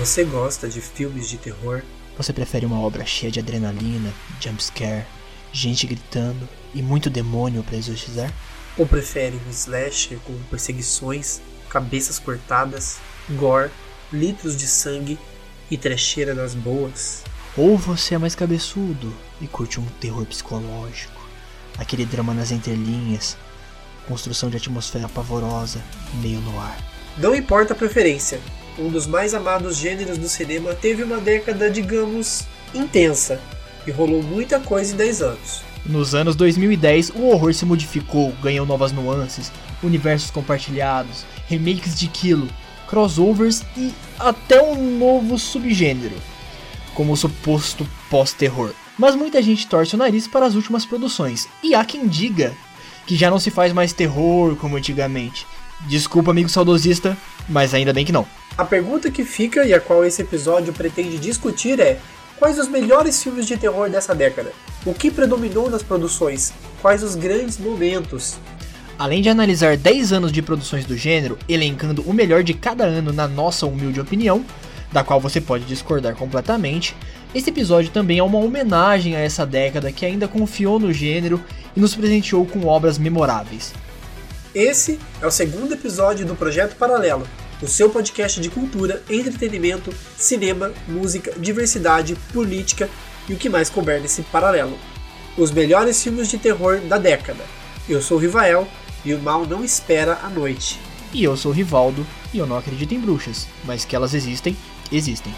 Você gosta de filmes de terror? Você prefere uma obra cheia de adrenalina, jumpscare, gente gritando e muito demônio para exorcizar? Ou prefere um slasher com perseguições, cabeças cortadas, gore, litros de sangue e trecheira das boas? Ou você é mais cabeçudo e curte um terror psicológico, aquele drama nas entrelinhas, construção de atmosfera pavorosa, meio no ar. Não importa a preferência, um dos mais amados gêneros do cinema, teve uma década, digamos, intensa e rolou muita coisa em 10 anos. Nos anos 2010, o horror se modificou, ganhou novas nuances, universos compartilhados, remakes de quilo, crossovers e até um novo subgênero, como o suposto pós-terror. Mas muita gente torce o nariz para as últimas produções, e há quem diga que já não se faz mais terror como antigamente. Desculpa, amigo saudosista, mas ainda bem que não. A pergunta que fica e a qual esse episódio pretende discutir é: quais os melhores filmes de terror dessa década? O que predominou nas produções? Quais os grandes momentos? Além de analisar 10 anos de produções do gênero, elencando o melhor de cada ano na nossa humilde opinião, da qual você pode discordar completamente, esse episódio também é uma homenagem a essa década que ainda confiou no gênero e nos presenteou com obras memoráveis. Esse é o segundo episódio do Projeto Paralelo, o seu podcast de cultura, entretenimento, cinema, música, diversidade, política e o que mais couber nesse paralelo. Os melhores filmes de terror da década. Eu sou o Rivael e o mal não espera a noite. E eu sou o Rivaldo e eu não acredito em bruxas, mas que elas existem, existem.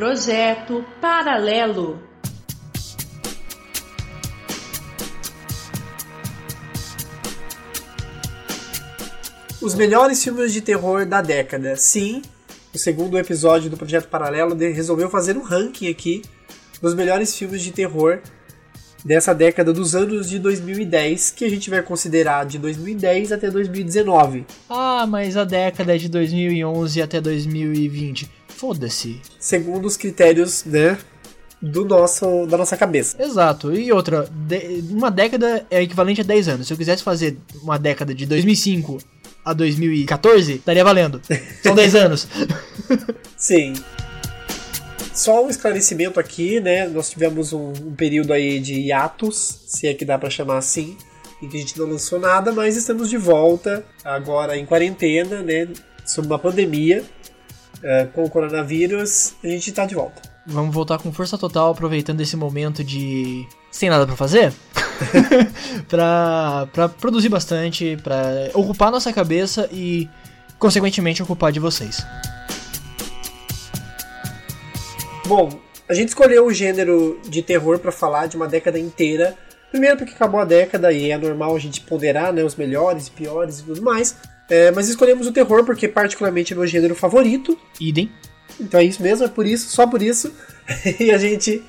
Projeto Paralelo. Os melhores filmes de terror da década. Sim, o segundo episódio do Projeto Paralelo resolveu fazer um ranking aqui dos melhores filmes de terror dessa década dos anos de 2010, que a gente vai considerar de 2010 até 2019. Ah, mas a década é de 2011 até 2020. Foda-se. Segundo os critérios, né? Do nosso, da nossa cabeça. Exato. E outra, de, uma década é equivalente a 10 anos. Se eu quisesse fazer uma década de 2005 a 2014, estaria valendo. São 10 anos. Sim. Só um esclarecimento aqui, né? Nós tivemos um, um período aí de hiatus, se é que dá para chamar assim, em que a gente não lançou nada, mas estamos de volta agora em quarentena, né? Sob uma pandemia é, com o coronavírus, a gente tá de volta. Vamos voltar com força total, aproveitando esse momento de sem nada para fazer, pra, pra produzir bastante, pra ocupar nossa cabeça e, consequentemente, ocupar de vocês. Bom, a gente escolheu o gênero de terror para falar de uma década inteira. Primeiro porque acabou a década e é normal a gente ponderar né, os melhores e piores e tudo mais. É, mas escolhemos o terror porque particularmente é meu gênero favorito. Idem. Então é isso mesmo, é por isso, só por isso. e a gente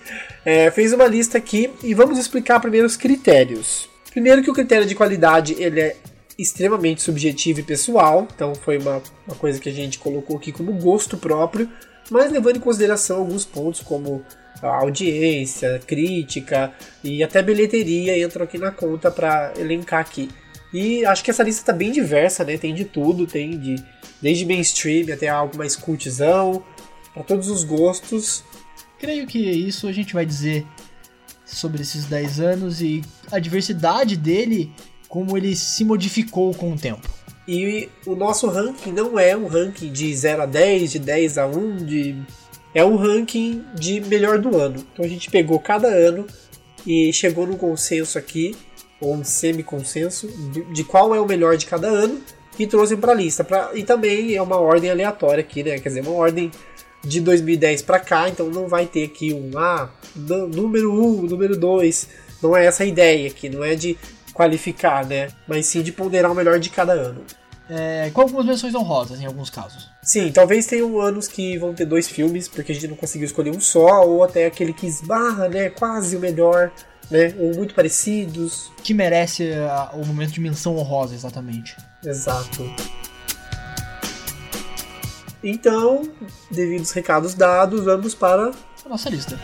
é, fez uma lista aqui e vamos explicar primeiro os critérios. Primeiro que o critério de qualidade ele é extremamente subjetivo e pessoal, então foi uma, uma coisa que a gente colocou aqui como gosto próprio, mas levando em consideração alguns pontos como audiência, crítica e até bilheteria entram aqui na conta para elencar aqui. E acho que essa lista está bem diversa, né? Tem de tudo, tem de desde mainstream até algo mais cultzão, para todos os gostos. Creio que isso a gente vai dizer sobre esses 10 anos e a diversidade dele, como ele se modificou com o tempo. E o nosso ranking não é um ranking de 0 a 10, de 10 a 1, de... é um ranking de melhor do ano. Então a gente pegou cada ano e chegou num consenso aqui, ou um semi-consenso, de, de qual é o melhor de cada ano e trouxe para a lista. Pra, e também é uma ordem aleatória aqui, né? Quer dizer, uma ordem de 2010 para cá, então não vai ter aqui um ah, número 1, um, número 2. Não é essa a ideia aqui, não é de qualificar, né? Mas sim de ponderar o melhor de cada ano. É, com algumas menções honrosas em alguns casos. Sim, talvez tenham anos que vão ter dois filmes, porque a gente não conseguiu escolher um só, ou até aquele que esbarra, né? Quase o melhor, né? Ou muito parecidos. Que merece o momento de menção honrosa, exatamente. Exato. Então, devido aos recados dados, vamos para a nossa lista.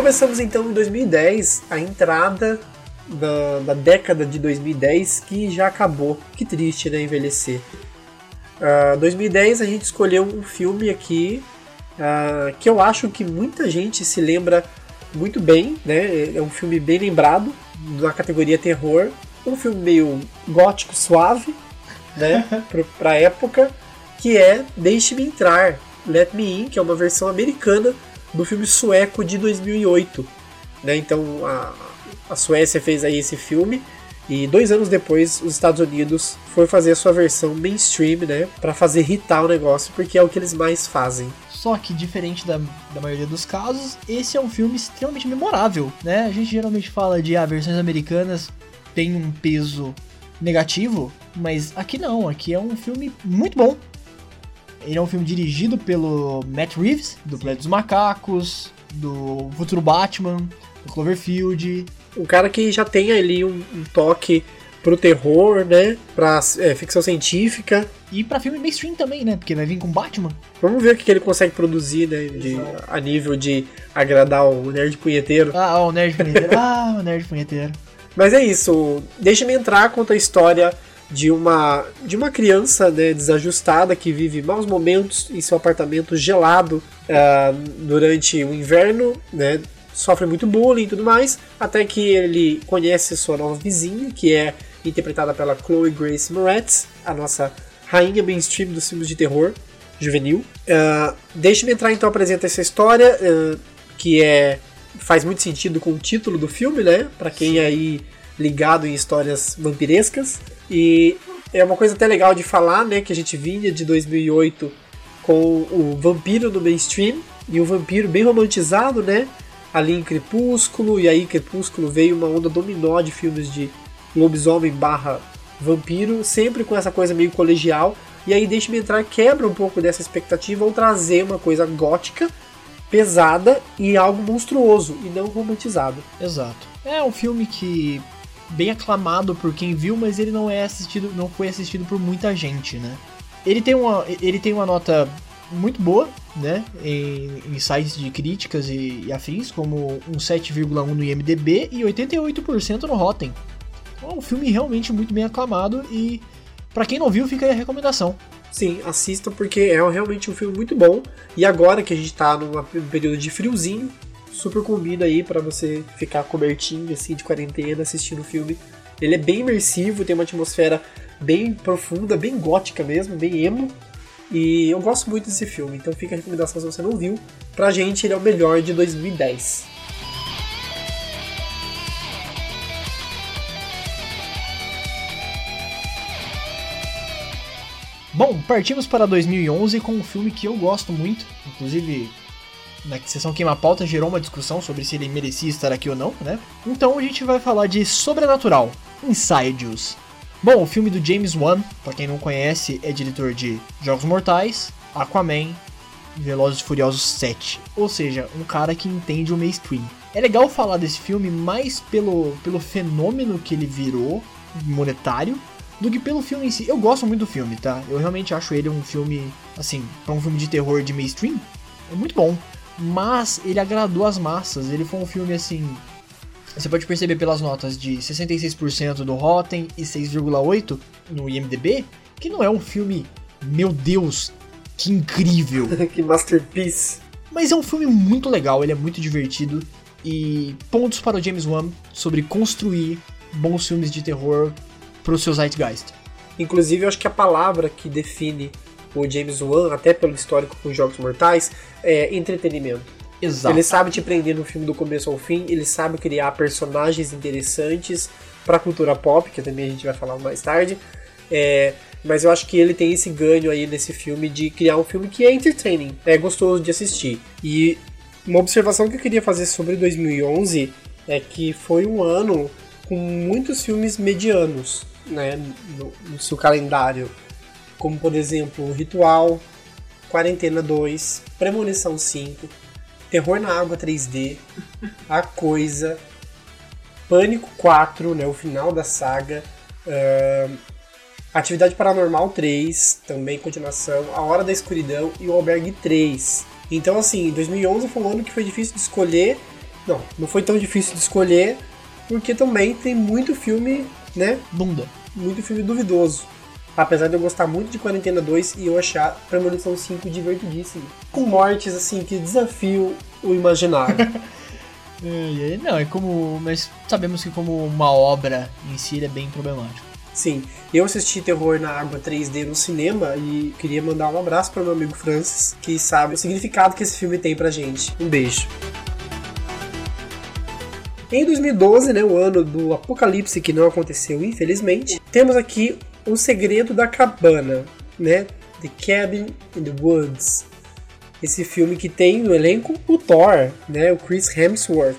Começamos então em 2010, a entrada da, da, década de 2010 que já acabou. Que triste, né? Envelhecer. Uh, ah, 2010 a gente escolheu um filme aqui uh, que eu acho que muita gente se lembra muito bem, né? É um filme bem lembrado na categoria terror, um filme meio gótico suave, né? pra época, que é Deixe-me Entrar, Let Me In, que é uma versão americana do filme sueco de 2008. Né? Então a, a Suécia fez aí esse filme e dois anos depois os Estados Unidos foi fazer a sua versão mainstream, né, para fazer irritar o negócio, porque é o que eles mais fazem. Só que diferente da, da maioria dos casos, esse é um filme extremamente memorável, né? A gente geralmente fala de ah, versões americanas têm um peso negativo, mas aqui não, aqui é um filme muito bom, ele é um filme dirigido pelo Matt Reeves, do Planeta dos Macacos, do Futuro Batman, do Cloverfield. Um cara que já tem ali um, um toque pro terror, né? Pra é, ficção científica. E pra filme mainstream também, né? Porque vai vir com Batman. Vamos ver o que, ele consegue produzir, né? De, a nível de agradar o nerd punheteiro. Ah, o nerd punheteiro. ah, o nerd punheteiro. Mas é isso. Deixa-me entrar, conta a história de uma, de uma criança né, desajustada que vive maus momentos em seu apartamento gelado uh, durante o inverno, né, sofre muito bullying e tudo mais, até que ele conhece sua nova vizinha, que é interpretada pela Chloe Grace Moretz, a nossa rainha mainstream dos filmes de terror juvenil. Uh, Deixe-me entrar então apresenta essa história, uh, que é faz muito sentido com o título do filme, né? Para quem aí ligado em histórias vampirescas. E é uma coisa até legal de falar, né, que a gente vinha de 2008 com o vampiro no mainstream e o vampiro bem romantizado, né, ali em Crepúsculo, e aí Crepúsculo veio uma onda dominó de filmes de lobisomem barra vampiro, sempre com essa coisa meio colegial, e aí Deixa-me Entrar quebra um pouco dessa expectativa ao trazer uma coisa gótica, pesada e algo monstruoso, e não romantizado. Exato. É um filme que bem aclamado por quem viu, mas ele não é assistido, não foi assistido por muita gente, né? Ele tem uma, ele tem uma nota muito boa, né, em, em sites de críticas e, e afins, como um 7,1 no IMDb e 88% no Rotten. Então, é um filme realmente muito bem aclamado e para quem não viu, fica aí a recomendação. Sim, assista porque é realmente um filme muito bom. E agora que a gente tá num período de friozinho, super combina aí para você ficar cobertinho, assim, de quarentena, assistindo o filme. Ele é bem imersivo, tem uma atmosfera bem profunda, bem gótica mesmo, bem emo. E eu gosto muito desse filme, então fica a recomendação se você não viu. Pra gente, ele é o melhor de 2010. Bom, partimos para 2011 com um filme que eu gosto muito, inclusive na sessão Queima Pauta gerou uma discussão sobre se ele merecia estar aqui ou não, né? Então a gente vai falar de Sobrenatural, Insidious. Bom, o filme do James Wan, para quem não conhece, é diretor de Jogos Mortais, Aquaman, Velozes e Furiosos 7, ou seja, um cara que entende o mainstream. É legal falar desse filme mais pelo, pelo fenômeno que ele virou, monetário, do que pelo filme em si. Eu gosto muito do filme, tá? Eu realmente acho ele um filme, assim, pra um filme de terror de mainstream, é muito bom. Mas ele agradou as massas, ele foi um filme assim. Você pode perceber pelas notas de 66% do Rotten e 6,8% no IMDB, que não é um filme, meu Deus, que incrível. que masterpiece. Mas é um filme muito legal, ele é muito divertido. E pontos para o James Wan sobre construir bons filmes de terror pro seu Zeitgeist. Inclusive, eu acho que a palavra que define o James Wan, até pelo histórico com Jogos Mortais, é entretenimento. Exato. Ele sabe te prender no filme do começo ao fim, ele sabe criar personagens interessantes para a cultura pop, que também a gente vai falar mais tarde. É, mas eu acho que ele tem esse ganho aí nesse filme de criar um filme que é entertaining, é gostoso de assistir. E uma observação que eu queria fazer sobre 2011 é que foi um ano com muitos filmes medianos né, no, no seu calendário, como por exemplo Ritual, Quarentena 2, Premonição 5, Terror na Água 3D, A Coisa, Pânico 4, né, o final da saga, uh, Atividade Paranormal 3, também continuação, A Hora da Escuridão e o Albergue 3. Então, assim, 2011 foi um ano que foi difícil de escolher. Não, não foi tão difícil de escolher, porque também tem muito filme, né? Bunda. Muito filme duvidoso. Apesar de eu gostar muito de Quarentena 2 e eu achar Premonição 5 divertidíssimo. Com mortes, assim, que desafiam o imaginário. é, não, é como. Mas sabemos que como uma obra em si ele é bem problemático. Sim, eu assisti Terror na Água 3D no cinema e queria mandar um abraço para meu amigo Francis, que sabe o significado que esse filme tem pra gente. Um beijo. Em 2012, né, o ano do apocalipse que não aconteceu, infelizmente, temos aqui O Segredo da Cabana, né? The Cabin in the Woods. Esse filme que tem no elenco o Thor, né, o Chris Hemsworth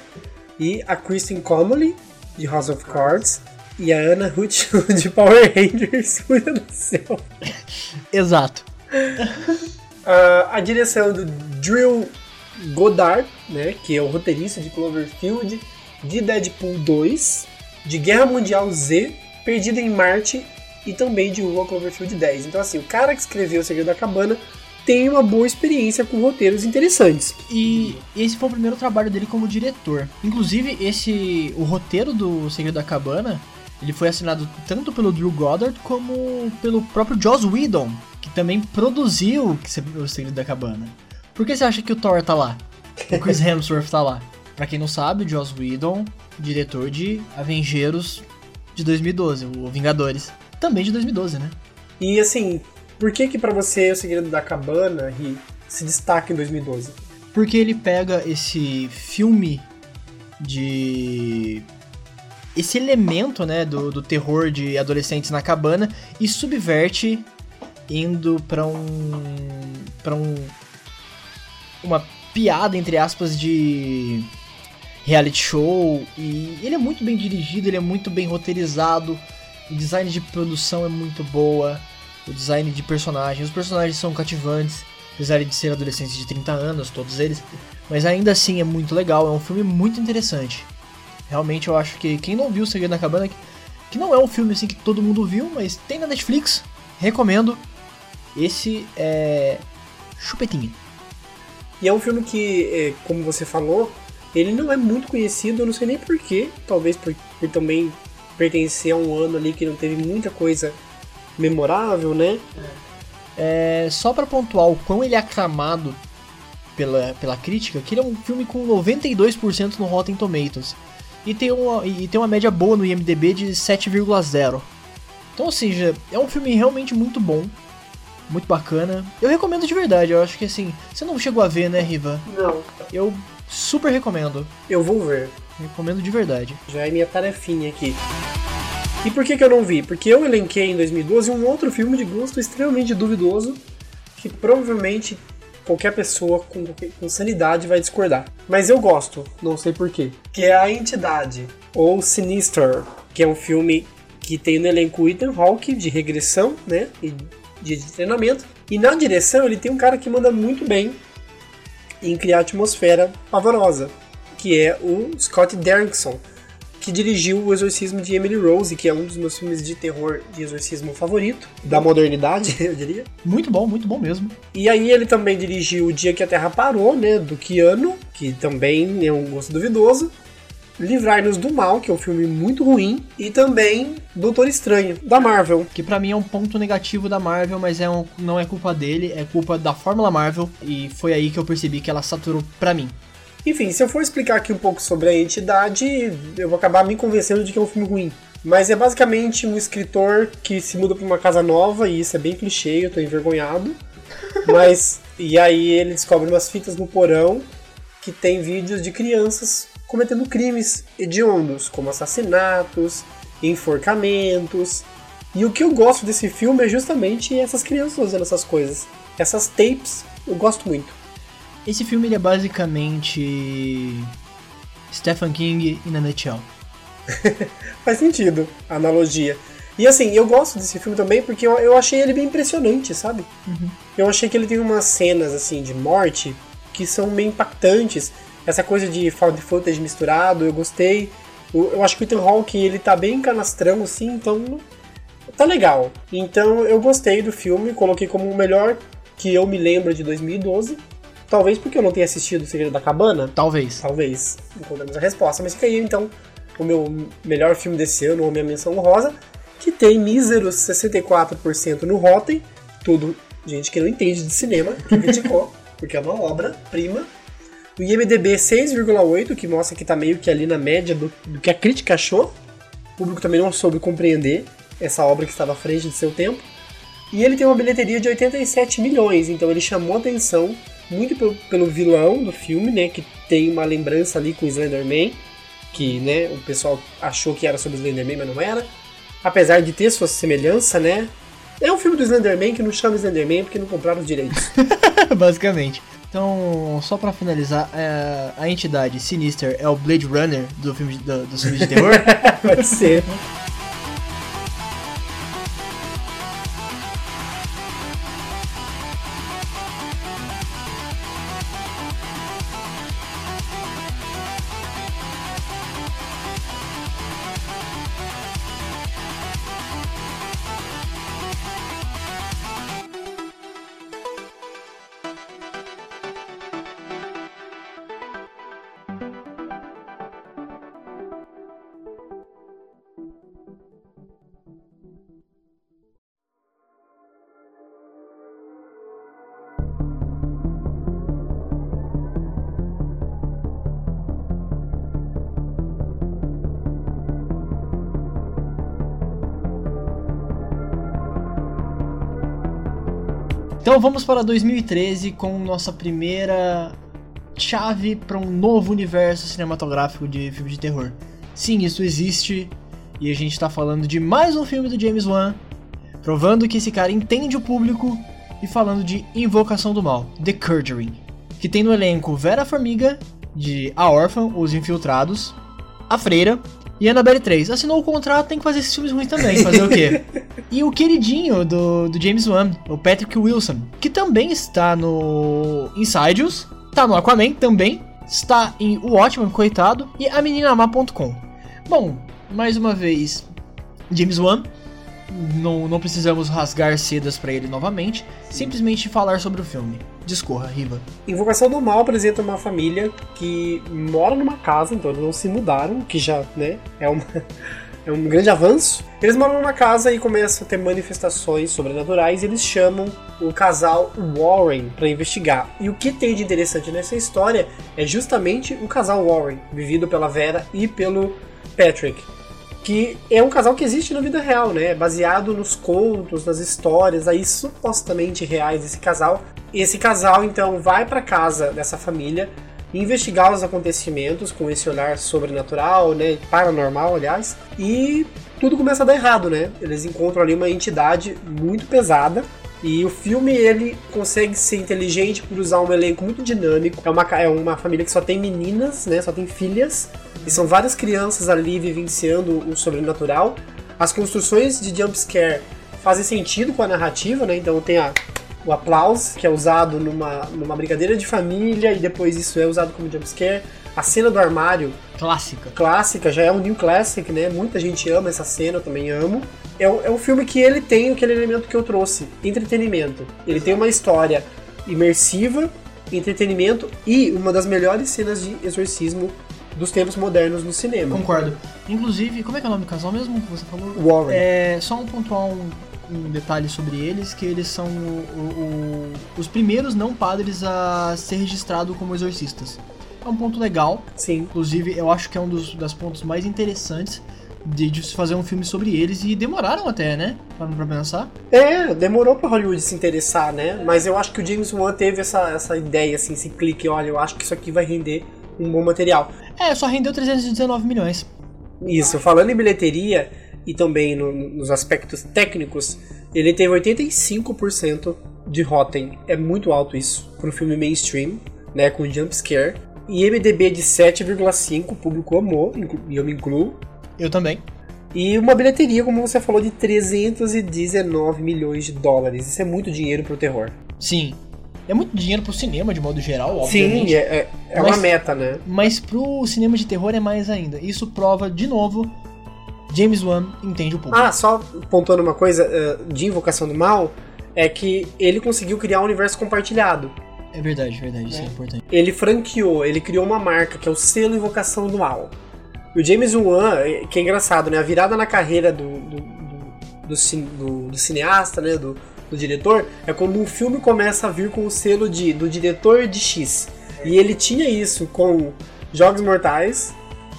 e a Kristen Connolly de House of Cards e a Anna Ruth de Power Rangers. Meu Deus do céu. Exato. Uh, a direção do Drew Goddard, né, que é o roteirista de Cloverfield, de Deadpool 2, de Guerra Mundial Z, Perdida em Marte e também de Rua Cloverfield 10. Então, assim, o cara que escreveu O Segredo da Cabana tem uma boa experiência com roteiros interessantes. E esse foi o primeiro trabalho dele como diretor. Inclusive, esse o roteiro do Segredo da Cabana, ele foi assinado tanto pelo Drew Goddard como pelo próprio Joss Whedon, que também produziu o Segredo da Cabana. Por que você acha que o Thor tá lá? O Chris Hemsworth tá lá? Pra quem não sabe, Joss Whedon, diretor de Avengers de 2012, o Vingadores. Também de 2012, né? E assim, por que que pra você o Segredo da Cabana se destaca em 2012? Porque ele pega esse filme de esse elemento, né, do, do terror de adolescentes na cabana e subverte indo para um para um uma piada entre aspas de reality show e ele é muito bem dirigido, ele é muito bem roteirizado, o design de produção é muito boa, o design de personagens, os personagens são cativantes, apesar de ser adolescentes de 30 anos, todos eles, mas ainda assim é muito legal, é um filme muito interessante. Realmente eu acho que quem não viu o Segredo da Cabana, que não é um filme assim que todo mundo viu, mas tem na Netflix, recomendo. Esse é Chupetinha. E é um filme que, é, como você falou, ele não é muito conhecido, eu não sei nem porquê, talvez por, por também pertencer a um ano ali que não teve muita coisa memorável, né? É, só para pontuar o quão ele é aclamado pela, pela crítica, que ele é um filme com 92% no Rotten Tomatoes e tem uma, e tem uma média boa no IMDB de 7,0. Então, ou seja, é um filme realmente muito bom, muito bacana. Eu recomendo de verdade, eu acho que assim, você não chegou a ver, né, Riva? Não. Eu super recomendo. Eu vou ver. Recomendo de verdade. Já é minha tarefinha aqui. E por que, que eu não vi? Porque eu elenquei em 2012 um outro filme de gosto extremamente duvidoso que provavelmente qualquer pessoa com, com sanidade vai discordar. Mas eu gosto, não sei porquê. Que é A Entidade, ou Sinister, que é um filme que tem no elenco Ethan Hawke, de regressão, né? E de treinamento. E na direção ele tem um cara que manda muito bem em criar atmosfera pavorosa, que é o Scott Derrickson que dirigiu O Exorcismo de Emily Rose, que é um dos meus filmes de terror de exorcismo favorito, da modernidade, eu diria. Muito bom, muito bom mesmo. E aí ele também dirigiu O Dia que a Terra Parou, né, do Keanu, que também é um gosto duvidoso. Livrar-nos do Mal, que é um filme muito ruim, e também Doutor Estranho, da Marvel. Que para mim é um ponto negativo da Marvel, mas é um, não é culpa dele, é culpa da Fórmula Marvel, e foi aí que eu percebi que ela saturou pra mim. Enfim, se eu for explicar aqui um pouco sobre a entidade, eu vou acabar me convencendo de que é um filme ruim. Mas é basicamente um escritor que se muda para uma casa nova, e isso é bem clichê, eu tô envergonhado. Mas, e aí ele descobre umas fitas no porão que tem vídeos de crianças cometendo crimes hediondos, como assassinatos, enforcamentos. E o que eu gosto desse filme é justamente essas crianças fazendo essas coisas. Essas tapes, eu gosto muito. Esse filme ele é basicamente Stephen King in a nutshell. Faz sentido a analogia. E assim, eu gosto desse filme também porque eu, eu achei ele bem impressionante, sabe? Uhum. Eu achei que ele tem umas cenas assim de morte que são meio impactantes. Essa coisa de found footage misturado, eu gostei. Eu, eu acho que o Ethan Hawke ele tá bem canastrão assim, então tá legal. Então eu gostei do filme, coloquei como o melhor que eu me lembro de 2012. Talvez porque eu não tenha assistido O Segredo da Cabana. Talvez. Talvez. Encontramos a resposta. Mas fica aí, então, o meu melhor filme desse ano, ou minha menção rosa, que tem míseros 64% no Rotten. Tudo gente que não entende de cinema, que criticou, porque é uma obra-prima. O IMDB 6,8, que mostra que tá meio que ali na média do, do que a crítica achou. O público também não soube compreender essa obra que estava à frente de seu tempo. E ele tem uma bilheteria de 87 milhões, então ele chamou atenção muito pelo, pelo vilão do filme, né? Que tem uma lembrança ali com o Slenderman, que né, o pessoal achou que era sobre o Slenderman, mas não era. Apesar de ter sua semelhança, né? É um filme do Slenderman que não chama Slenderman porque não compraram os direitos. Basicamente. Então, só para finalizar, é, a entidade Sinister é o Blade Runner do filme de, do, dos filmes de terror? Pode ser. Vamos para 2013 com nossa primeira chave para um novo universo cinematográfico de filme de terror. Sim, isso existe e a gente está falando de mais um filme do James Wan, provando que esse cara entende o público e falando de Invocação do Mal, The Conjuring, que tem no elenco Vera Farmiga de A Órfã, Os Infiltrados, A Freira e Annabelle 3. Assinou o contrato, tem que fazer esses filmes ruins também. Fazer o quê? E o queridinho do, do James Wan, o Patrick Wilson, que também está no Insidious, tá no Aquaman também, está em O Ótimo, coitado, e a meninamar.com. Bom, mais uma vez, James Wan, não, não precisamos rasgar sedas para ele novamente, simplesmente falar sobre o filme. Discorra, Riva. Invocação do Mal apresenta uma família que mora numa casa, então eles não se mudaram, que já, né, é, uma, é um grande avanço. Eles moram numa casa e começam a ter manifestações sobrenaturais e eles chamam o casal Warren para investigar. E o que tem de interessante nessa história é justamente o casal Warren, vivido pela Vera e pelo Patrick que é um casal que existe na vida real, né? Baseado nos contos, nas histórias aí supostamente reais desse casal. Esse casal então vai para casa dessa família investigar os acontecimentos com esse olhar sobrenatural, né, paranormal, aliás, e tudo começa a dar errado, né? Eles encontram ali uma entidade muito pesada e o filme ele consegue ser inteligente por usar um elenco muito dinâmico. É uma, é uma família que só tem meninas, né? Só tem filhas. E são várias crianças ali vivenciando o sobrenatural. As construções de jumpscare fazem sentido com a narrativa, né? Então tem a, o aplauso, que é usado numa, numa brincadeira de família, e depois isso é usado como jumpscare. A cena do armário. Clássica. Clássica, já é um new classic, né? Muita gente ama essa cena, eu também amo. É, é um filme que ele tem aquele elemento que eu trouxe: entretenimento. Ele tem uma história imersiva, entretenimento e uma das melhores cenas de exorcismo dos tempos modernos no cinema. Concordo. Inclusive, como é que é o nome do casal mesmo que você falou? Warren. É, só um pontuar um, um detalhe sobre eles, que eles são o- o- o- os primeiros não padres a ser registrado como exorcistas. É um ponto legal, Sim. inclusive eu acho que é um dos das pontos mais interessantes de, de se fazer um filme sobre eles e demoraram até, né? Pra, pra pensar. É, demorou pra Hollywood se interessar, né? Mas eu acho que o James Wan teve essa, essa ideia, assim, esse clique, olha, eu acho que isso aqui vai render um bom material. É, só rendeu 319 milhões. Isso, falando em bilheteria e também no- nos aspectos técnicos, ele teve 85% de Rotten. É muito alto isso para um filme mainstream, né, com jumpscare. E MDB de 7,5, o público amou, e eu me incluo. Eu também. E uma bilheteria, como você falou, de 319 milhões de dólares. Isso é muito dinheiro pro terror. Sim. É muito dinheiro pro cinema, de modo geral, obviamente. Sim, é, é, é Mas- uma meta, né? Mas pro cinema de terror é mais ainda. Isso prova, de novo, James Wan entende o público. Ah, só pontuando uma coisa eh, de Invocação do Mal, é que ele conseguiu criar um universo compartilhado. É verdade, verdade, isso é importante. Ele franqueou, ele criou uma marca que é o selo Invocação do Mal. O James Wan, eh, que é engraçado, né? A virada na carreira do, do, do, do- do cineasta, né? Do, do diretor, é quando um filme começa a vir com o selo de, do diretor de X. E ele tinha isso com Jogos Mortais,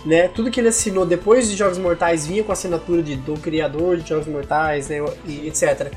né? Tudo que ele assinou depois de Jogos Mortais vinha com a assinatura de, do criador de Jogos Mortais, né? E etc.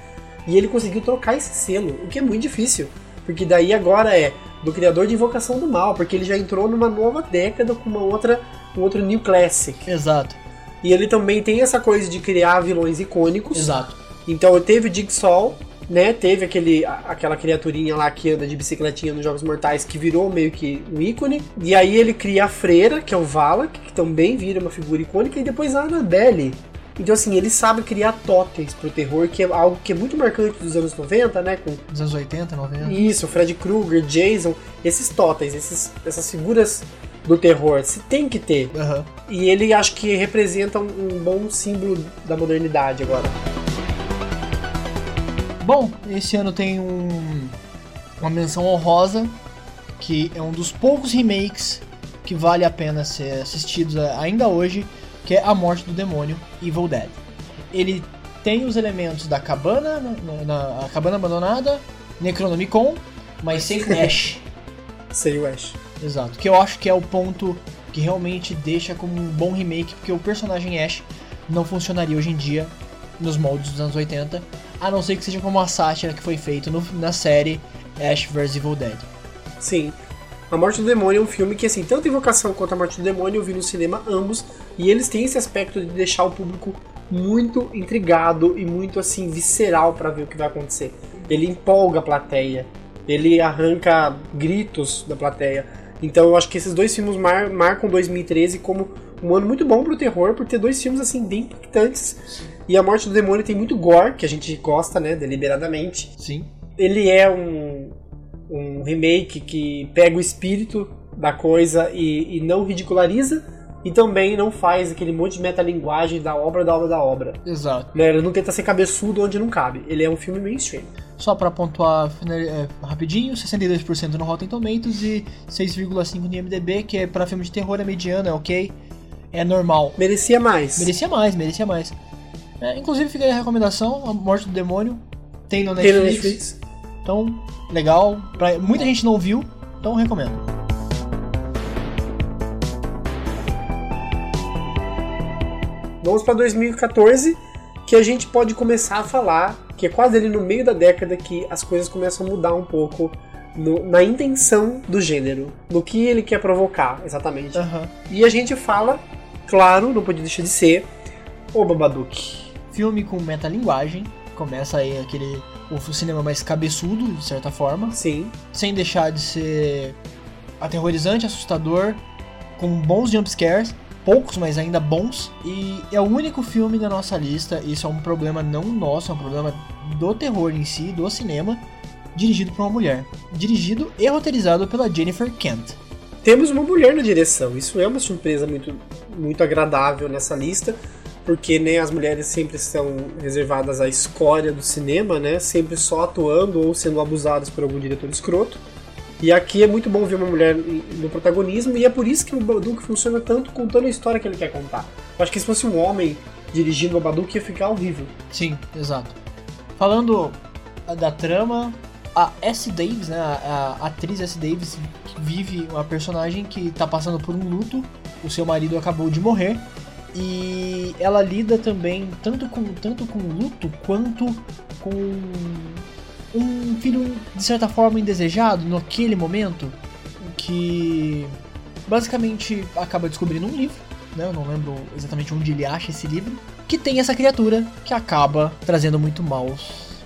E ele conseguiu trocar esse selo, o que é muito difícil. Porque daí agora é do criador de Invocação do Mal, porque ele já entrou numa nova década com uma outra, um outro New Classic. Exato, E ele também tem essa coisa de criar vilões icônicos. exato. Então teve o Jigsaw, né? Teve aquele, aquela criaturinha lá que anda de bicicletinha nos Jogos Mortais que virou meio que um ícone. E aí ele cria a Freira, que é o Valak, que também vira uma figura icônica, e depois a Annabelle. Então assim, ele sabe criar totens pro terror, que é algo que é muito marcante dos anos 90, né? Com Dos anos 80, 90. isso, Fred Krueger, Jason, esses totens, esses, essas figuras do terror, se tem que ter. Aham. E ele acho que representa um, um bom símbolo da modernidade agora. Bom, esse ano tem um, uma menção honrosa, que é um dos poucos remakes que vale a pena ser assistidos ainda hoje, que é A Morte do Demônio, Evil Dead. Ele tem os elementos da cabana, na, na- a cabana abandonada, Necronomicon, mas sem Ash. Sei o Ash. Exato, que eu acho que é o ponto que realmente deixa como um bom remake, porque o personagem Ash não funcionaria hoje em dia nos moldes dos anos 80, a não ser que seja como uma sátira que foi feito no- na série Ash vs Evil Dead. Sim. A Morte do Demônio é um filme que, assim, tanto Invocação quanto A Morte do Demônio eu vi no cinema ambos, e eles têm esse aspecto de deixar o público muito intrigado e muito, assim, visceral pra ver o que vai acontecer. Ele empolga a plateia, ele arranca gritos da plateia. Então eu acho que esses dois filmes mar- marcam 2013 como um ano muito bom pro terror, por ter dois filmes, assim, bem impactantes. E A Morte do Demônio tem muito gore, que a gente gosta, né, deliberadamente Sim. ele é um, um remake que pega o espírito da coisa e, e não ridiculariza e também não faz aquele monte de metalinguagem da obra da obra da obra. Exato. Né? Ele não tenta ser cabeçudo onde não cabe. Ele é um filme mainstream. Só pra pontuar é, rapidinho, 62% no Rotten Tomatoes e 6,5% no IMDb, que é pra filme de terror é mediano, é ok, é normal. Merecia mais. Merecia mais, merecia mais. É, inclusive fica aí a recomendação, A Morte do Demônio, tem no Tem no Netflix. Netflix. Então, legal. Pra, muita gente não viu, então recomendo. Vamos para 2014, que a gente pode começar a falar, que é quase ali no meio da década que as coisas começam a mudar um pouco no- na intenção do gênero, no que ele quer provocar, exatamente. Aham. E a gente fala, claro, não podia deixar de ser, O Babadook. Filme com metalinguagem. Começa aí aquele. O cinema mais cabeçudo, de certa forma. Sim. Sem deixar de ser aterrorizante, assustador, com bons jumpscares. Poucos, mas ainda bons. E é o único filme da nossa lista. Isso é um problema não nosso, é um problema do terror em si, do cinema. Dirigido por uma mulher. Dirigido e roteirizado pela Jennifer Kent. Temos uma mulher na direção. Isso é uma surpresa muito, muito agradável nessa lista porque né, as mulheres sempre são reservadas à escória do cinema, né? Sempre só atuando ou sendo abusadas por algum diretor escroto. E aqui é muito bom ver uma mulher no protagonismo, e é por isso que o Babadook funciona tanto contando a história que ele quer contar. Eu acho que se fosse um homem dirigindo o Babadook ia ficar horrível. Sim, exato. Falando da trama, a S. Davis, né, a, a atriz S. Davis, vive uma personagem que está passando por um luto, o seu marido acabou de morrer, e ela lida também tanto com tanto com luto quanto com um filho de certa forma indesejado naquele momento que basicamente acaba descobrindo um livro, né? Eu não lembro exatamente onde ele acha esse livro, que tem essa criatura que acaba trazendo muito mal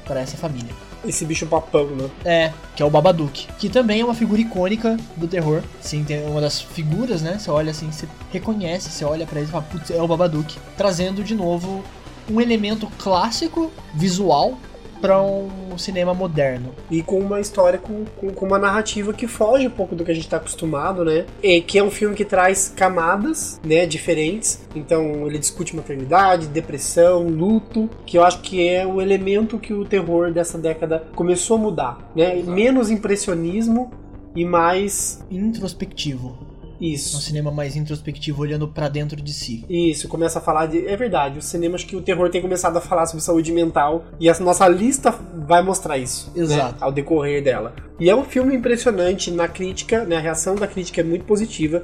para essa família esse bicho papão, né? É, que é o Babadook, que também é uma figura icônica do terror. Sim, tem uma das figuras, né? Você olha assim, você reconhece, você olha para ele e fala, putz, é o Babadook, trazendo de novo um elemento clássico visual para um cinema moderno. E com uma história, com, com, com, uma narrativa que foge um pouco do que a gente está acostumado, né? E que é um filme que traz camadas, né, diferentes. Então ele discute maternidade, depressão, luto, que eu acho que é o elemento que o terror dessa década começou a mudar, né? Exato. Menos impressionismo e mais introspectivo. Isso. Um cinema mais introspectivo, olhando para dentro de si. Isso, começa a falar de. É verdade, os cinemas que o terror tem começado a falar sobre saúde mental. E a nossa lista vai mostrar isso. Né, Exato. Né, ao decorrer dela. E é um filme impressionante na crítica, né? A reação da crítica é muito positiva.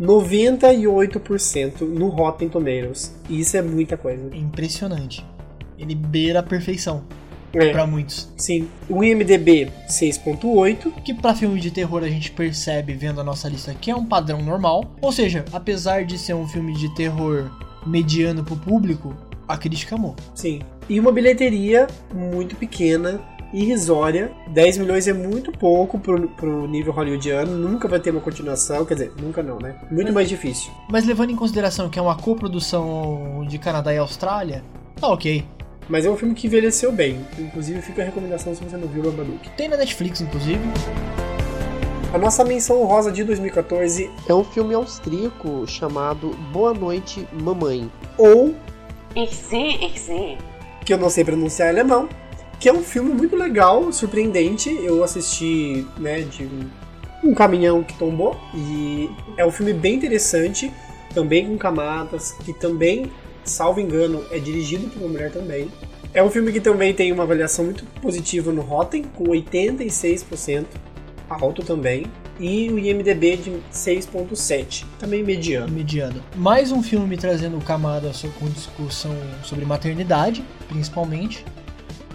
98% no Rotten Tomatoes. E isso é muita coisa. Impressionante. Ele beira a perfeição é. para muitos. Sim. O IMDB 6.8, que para filme de terror a gente percebe vendo a nossa lista que é um padrão normal. Ou seja, apesar de ser um filme de terror mediano pro público, a crítica amou. Sim. E uma bilheteria muito pequena, irrisória. 10 milhões é muito pouco pro, pro nível hollywoodiano. Nunca vai ter uma continuação. Quer dizer, nunca não, né? Muito mais difícil. Mas levando em consideração que é uma coprodução de Canadá e Austrália, tá ok. Mas é um filme que envelheceu bem. Inclusive fica a recomendação se você não viu o Babadook. Tem na Netflix, inclusive. A nossa menção rosa de 2014 é um filme austríaco chamado Boa Noite, Mamãe. Ou. Ixi, ixi. Que eu não sei pronunciar alemão. Que é um filme muito legal, surpreendente. Eu assisti, né, de um caminhão que tombou. E é um filme bem interessante, também com camadas, que também salvo engano, é dirigido por uma mulher também. É um filme que também tem uma avaliação muito positiva no Rotten, com 86%, alto também. E o IMDB de 6.7, também mediano. Mediano. Mais um filme trazendo camada com discussão sobre maternidade, principalmente.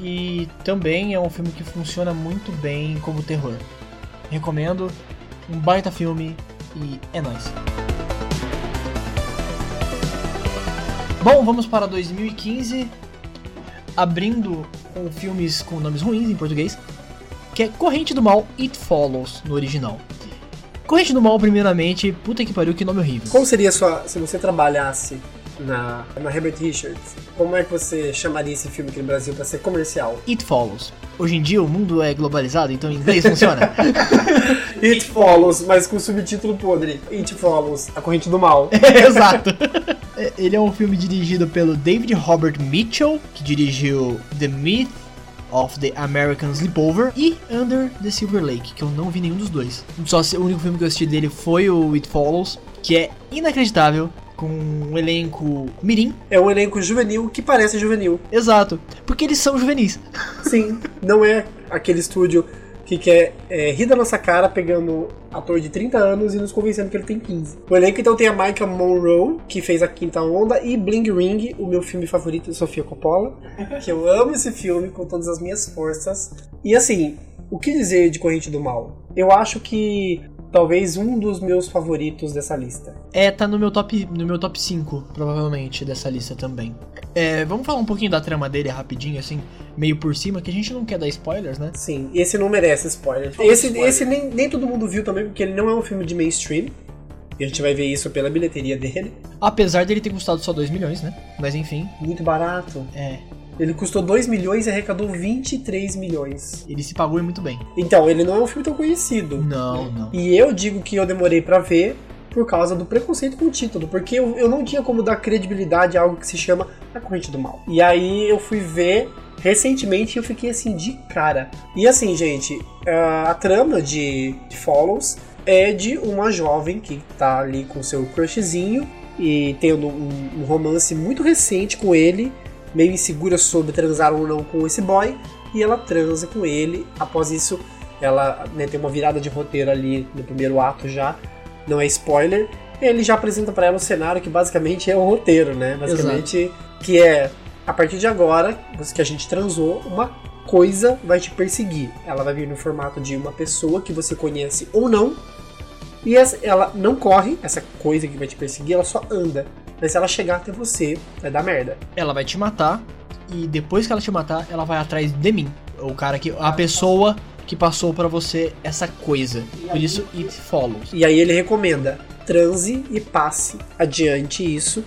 E também é um filme que funciona muito bem como terror. Recomendo, um baita filme e é nóis. Bom, vamos para 2015, abrindo com filmes com nomes ruins em português, que é Corrente do Mal, It Follows, no original. Corrente do Mal, primeiramente, puta que pariu, que nome horrível. Como seria sua, se você trabalhasse na, na Herbert Richards, como é que você chamaria esse filme aqui no Brasil para ser comercial? It Follows. Hoje em dia o mundo é globalizado, então em inglês funciona. It Follows, mas com subtítulo podre. It Follows, a corrente do mal. Exato. Ele é um filme dirigido pelo David Robert Mitchell, que dirigiu The Myth of the American Sleepover e Under the Silver Lake, que eu não vi nenhum dos dois. Só o único filme que eu assisti dele foi o It Follows, que é inacreditável, com um elenco mirim. É um elenco juvenil que parece juvenil. Exato, porque eles são juvenis. Sim, não é aquele estúdio que quer é, rir da nossa cara pegando ator de 30 anos e nos convencendo que ele tem 15. O elenco então tem a Micah Monroe, que fez a Quinta Onda, e Bling Ring, o meu filme favorito de Sofia Coppola, que eu amo esse filme com todas as minhas forças. E assim, o que dizer de Corrente do Mal? Eu acho que talvez um dos meus favoritos dessa lista. É, tá no meu top, no meu top 5, provavelmente, dessa lista também. É, vamos falar um pouquinho da trama dele rapidinho, assim, meio por cima, que a gente não quer dar spoilers, né? Sim, esse não merece spoiler. Esse, esse nem, nem todo mundo viu também, porque ele não é um filme de mainstream. E a gente vai ver isso pela bilheteria dele. Apesar dele ter custado só 2 milhões, né? Mas enfim, Muito barato. é. Ele custou 2 milhões e arrecadou 23 milhões. Ele se pagou muito bem. Então, ele não é um filme tão conhecido. Não, não. E eu digo que eu demorei pra ver por causa do preconceito com o título, porque eu, eu não tinha como dar credibilidade a algo que se chama A Corrente do Mal. E aí eu fui ver recentemente e eu fiquei assim de cara. E assim, gente, a, trama de, de Follows é de uma jovem que tá ali com seu crushzinho e tendo um, um romance muito recente com ele, meio insegura sobre transar ou não com esse boy, e ela transa com ele. Após isso, ela né, tem uma virada de roteiro ali no primeiro ato já, não é spoiler. Ele já apresenta pra ela o cenário que basicamente é o roteiro, né? Basicamente, que é a partir de agora, que a gente transou, uma coisa vai te perseguir. Ela vai vir no formato de uma pessoa que você conhece ou não. E ela não corre, essa coisa que vai te perseguir, ela só anda. Mas se ela chegar até você, vai dar merda. Ela vai te matar e depois que ela te matar, ela vai atrás de mim. O cara que. A pessoa que passou pra você essa coisa. Por isso, it follows. E aí ele recomenda: transe e passe adiante isso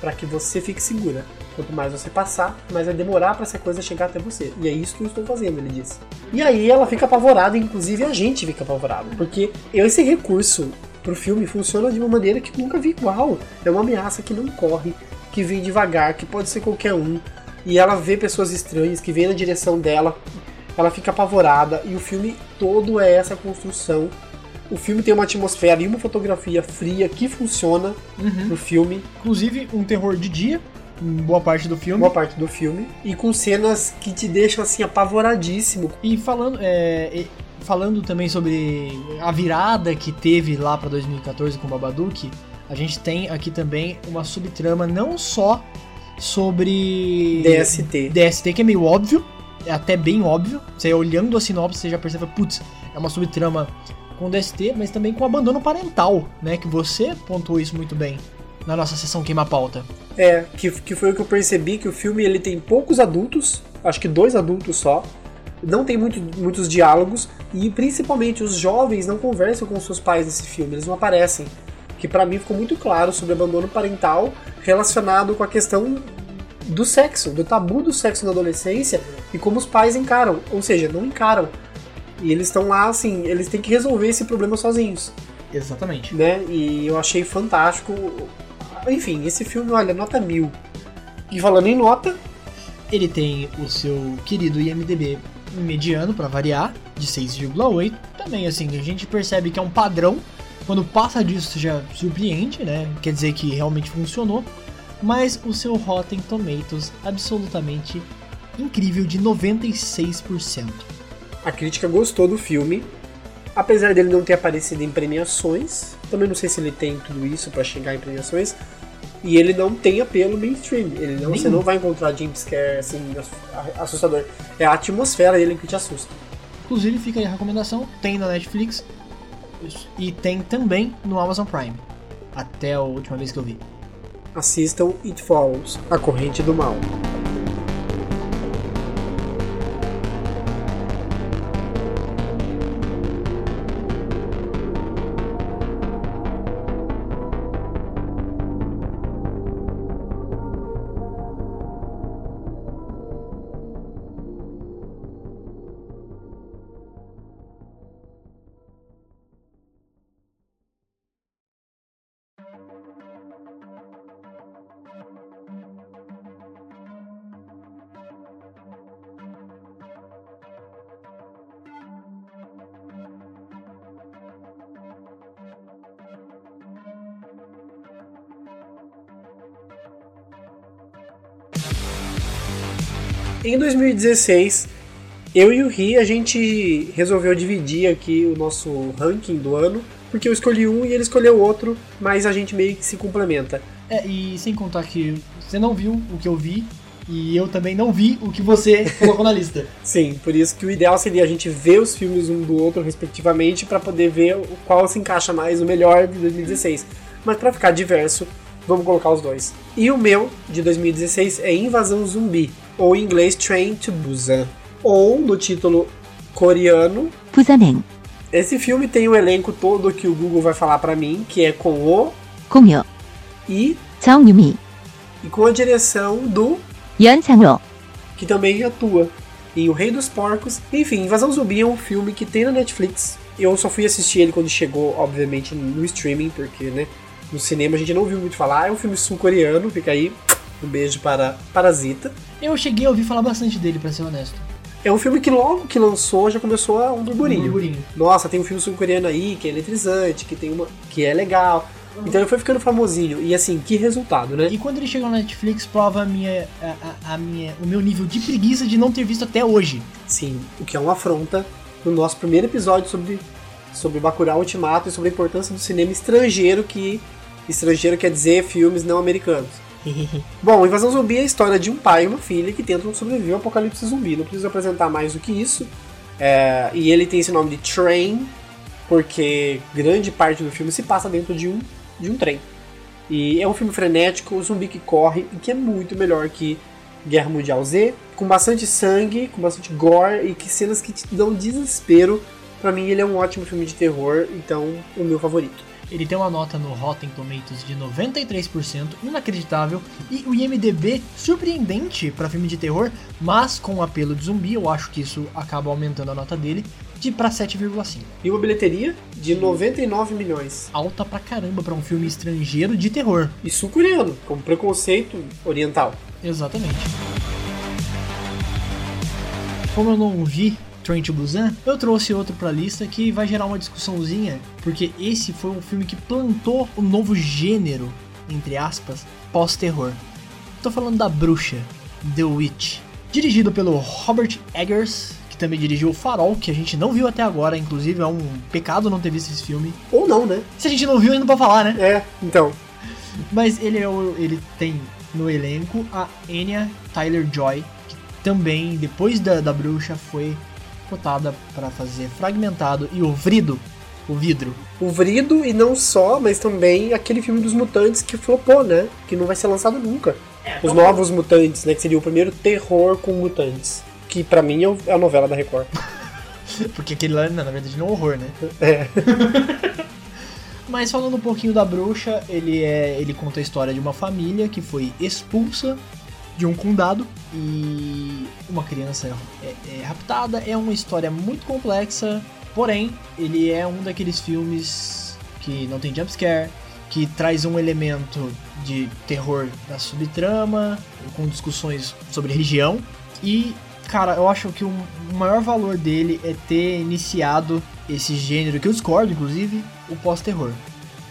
para que você fique segura. Quanto mais você passar, mais vai demorar para essa coisa chegar até você. E é isso que eu estou fazendo, ele disse. E aí ela fica apavorada, inclusive a gente fica apavorado, porque esse recurso pro filme funciona de uma maneira que nunca vi igual. É uma ameaça que não corre, que vem devagar, que pode ser qualquer um. E ela vê pessoas estranhas que vêm na direção dela, ela fica apavorada e o filme todo é essa construção o filme tem uma atmosfera e uma fotografia fria que funciona no filme, Inclusive, um terror de dia, boa parte do filme. boa parte do filme, e com cenas que te deixam assim apavoradíssimo. E falando, é, falando também sobre a virada que teve lá pra 2014 com o Babadook, a gente tem aqui também uma subtrama não só sobre DST. DST, que é meio óbvio, é até bem óbvio. Você olhando a sinopse, você já percebe, putz, é uma subtrama com DST, mas também com abandono parental, né? Que você pontuou isso muito bem na nossa sessão queima-pauta. É, que, que foi o que eu percebi que o filme ele tem poucos adultos, acho que dois adultos só. Não tem muito, muitos diálogos e principalmente os jovens não conversam com seus pais nesse filme, eles não aparecem. Que pra mim ficou muito claro sobre abandono parental relacionado com a questão do sexo, do tabu do sexo na adolescência e como os pais encaram, ou seja, não encaram. E eles estão lá assim, eles têm que resolver esse problema sozinhos, Exatamente. né? E eu achei fantástico. Enfim, esse filme, olha, nota mil. E falando em nota, Ele tem o seu querido IMDB mediano, pra variar, de 6,8. Também, assim, a gente percebe que é um padrão. Quando passa disso já surpreende, né? Quer dizer que realmente funcionou. Mas o seu Rotten Tomatoes absolutamente incrível de 96%. a crítica gostou do filme. Apesar dele não ter aparecido em premiações, também não sei se ele tem tudo isso pra chegar em premiações. E ele não tem apelo mainstream. Ele não, você não vai encontrar jumpscare assim, ass- assustador. É a atmosfera dele que te assusta. Inclusive, fica aí a recomendação: tem na Netflix e tem também no Amazon Prime. Até a última vez que eu vi. Assistam It Follows, A Corrente do Mal. 2016, eu e o Ri, a gente resolveu dividir aqui o nosso ranking do ano, porque eu escolhi um e ele escolheu outro, mas a gente meio que se complementa. É, e sem contar que você não viu o que eu vi, E eu também não vi o que você colocou na lista. Sim, por isso que o ideal seria a gente ver os filmes um do outro, respectivamente, para poder ver o qual se encaixa mais, o melhor de 2016. Mas para ficar diverso, vamos colocar os dois. E o meu, de 2016, é Invasão Zumbi, ou em inglês Train to Busan, ou no título coreano Busanen. Esse filme tem o um elenco todo que o Google vai falar para mim, que é com o Kumyo e Chang Yumi e com a direção do Yan Sang-ho, que também atua em O Rei dos Porcos. Enfim, Invasão Zumbi é um filme que tem na Netflix. Eu só fui assistir ele quando chegou, obviamente, no streaming, porque, né, no cinema a gente não viu muito falar. É um filme sul-coreano, fica aí um beijo para Parasita. Eu cheguei a ouvir falar bastante dele, pra ser honesto. É um filme que logo que lançou já começou a um burburinho. Um burburinho. Nossa, tem um filme sul-coreano aí que é eletrizante, que tem uma que é legal. Então ele foi ficando famosinho. E assim, que resultado, né? E quando ele chegou na Netflix, prova a minha, a, a- a minha, o meu nível de preguiça de não ter visto até hoje. Sim, o que é uma afronta no nosso primeiro episódio sobre, sobre Bacurau Ultimato e sobre a importância do cinema estrangeiro, que estrangeiro quer dizer filmes não americanos. Bom, Invasão Zumbi é a história de um pai e uma filha que tentam sobreviver ao apocalipse zumbi. Não preciso apresentar mais do que isso. É, e ele tem esse nome de Train, porque grande parte do filme se passa dentro de um, de um trem. E é um filme frenético, um zumbi que corre e que é muito melhor que Guerra Mundial Z, com bastante sangue, com bastante gore e que cenas que te dão desespero. Pra mim, ele é um ótimo filme de terror, então o meu favorito. Ele tem uma nota no Rotten Tomatoes de 93%, inacreditável, e o IMDB surpreendente para filme de terror, mas com o apelo de zumbi, eu acho que isso acaba aumentando a nota dele de para 7,5. E uma bilheteria de 99 milhões. Alta pra caramba para um filme estrangeiro de terror. E sul-coreano, com preconceito oriental. Exatamente. Como eu não vi Train to Busan, eu trouxe outro pra lista que vai gerar uma discussãozinha, porque esse foi um filme que plantou o novo gênero, entre aspas, pós-terror. Tô falando da Bruxa, The Witch, dirigido pelo Robert Eggers, que também dirigiu o Farol, que a gente não viu até agora, inclusive é um pecado não ter visto esse filme. Ou não, né? Se a gente não viu, ainda pode falar, né? É, então. Mas ele, é o- ele tem no elenco a Anya Tyler-Joy, que também, depois da, da bruxa, foi cotada para fazer Fragmentado e o Vrido, o vidro. O Vrido e não só, mas também aquele filme dos mutantes que flopou, né? Que não vai ser lançado nunca. Os novos mutantes, né? Que seria o primeiro terror com mutantes. Que pra mim é é a novela da Record. Porque aquele lá, na verdade, não é um horror, né? É. Mas falando um pouquinho da bruxa, ele é, ele conta a história de uma família que foi expulsa de um condado e uma criança é, é raptada. É uma história muito complexa, porém ele é um daqueles filmes que não tem jumpscare, que traz um elemento de terror na subtrama, com discussões sobre religião e Cara, eu acho que o maior valor dele é ter iniciado esse gênero, que eu discordo, inclusive, o pós-terror.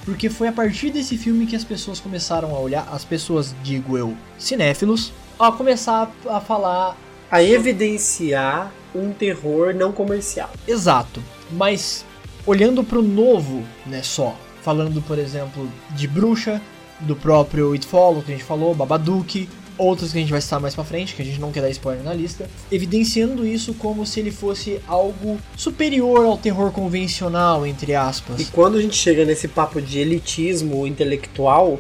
Porque foi a partir desse filme que as pessoas começaram a olhar, as pessoas, digo eu, cinéfilos, a começar a falar A evidenciar um terror não comercial. exato. Mas olhando pro novo, né, só, falando, por exemplo, de Bruxa, do próprio It Follow, que a gente falou, Babadook, outros que a gente vai citar mais pra frente, que a gente não quer dar spoiler na lista, evidenciando isso como se ele fosse algo superior ao terror convencional, entre E aspas. quando a gente chega nesse papo de elitismo intelectual,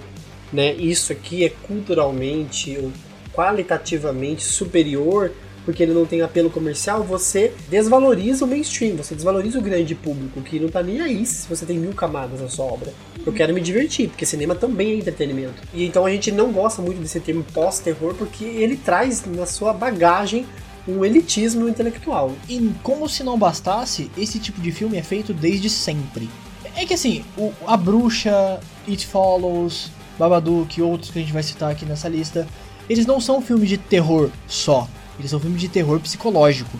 né, isso aqui é culturalmente ou qualitativamente superior, porque ele não tem apelo comercial, você desvaloriza o mainstream, você desvaloriza o grande público, que não tá nem aí se você tem mil camadas na sua obra. Eu quero me divertir, porque cinema também é entretenimento. E então a gente não gosta muito desse termo pós-terror, porque ele traz na sua bagagem um elitismo intelectual. E como se não bastasse, esse tipo de filme é feito desde sempre. É que assim, o- a Bruxa, It Follows, Babadook e outros que a gente vai citar aqui nessa lista, eles não são filmes de terror só, eles são filmes de terror psicológico.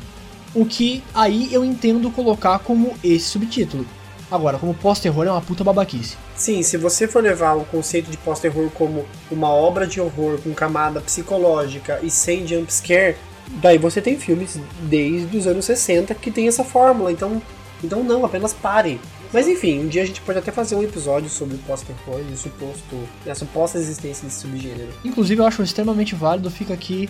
O que aí eu entendo colocar como esse subtítulo. Agora, como pós-terror é uma puta babaquice. Sim, se você for levar o conceito de pós-terror como uma obra de horror com camada psicológica e sem jumpscare, daí você tem filmes desde os anos 60 que tem essa fórmula. Então, Então não, apenas parem. Mas enfim, um dia a gente pode até fazer um episódio sobre o pós-terror e o suposto, a suposta existência desse subgênero. Inclusive, eu acho extremamente válido, fica aqui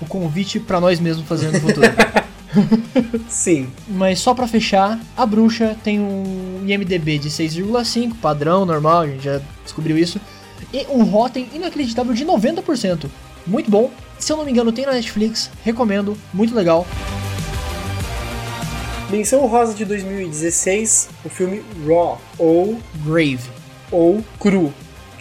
o convite pra nós mesmos fazer no futuro. Sim. Mas só pra fechar, a bruxa tem um IMDB de 6,5, padrão, normal, a gente já descobriu isso. E um Rotten inacreditável de 90%. Muito bom. Se eu não me engano, tem na Netflix, recomendo, muito legal. Menção rosa de 2016, o filme Raw, ou, Grave. ou Cru,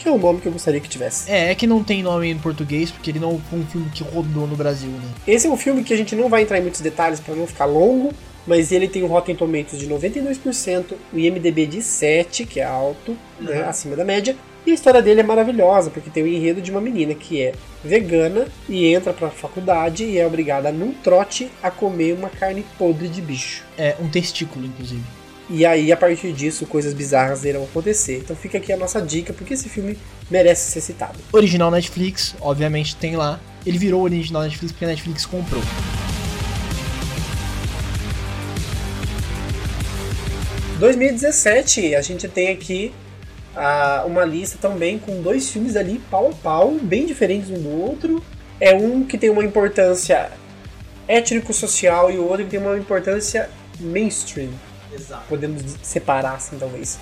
que é o nome que eu gostaria que tivesse. É, é que não tem nome em português, porque ele não foi um filme que rodou no Brasil, né? Esse é um filme que a gente não vai entrar em muitos detalhes para não ficar longo, mas ele tem um Rotten Tomatoes de 92%, o IMDB de 7, que é alto, né, acima da média. E a história dele é maravilhosa, porque tem o enredo de uma menina que é vegana e entra pra faculdade e é obrigada num trote a comer uma carne podre de bicho. É, um testículo, inclusive. E aí, a partir disso, coisas bizarras irão acontecer. Então fica aqui a nossa dica, porque esse filme merece ser citado. Original Netflix, obviamente tem lá. Ele virou original Netflix porque a Netflix comprou. Em 2017, a gente tem aqui ah, uma lista também com dois filmes ali pau a pau, bem diferentes um do outro. É um que tem uma importância étnico-social e o outro que tem uma importância mainstream. Exato. Podemos separar assim, talvez.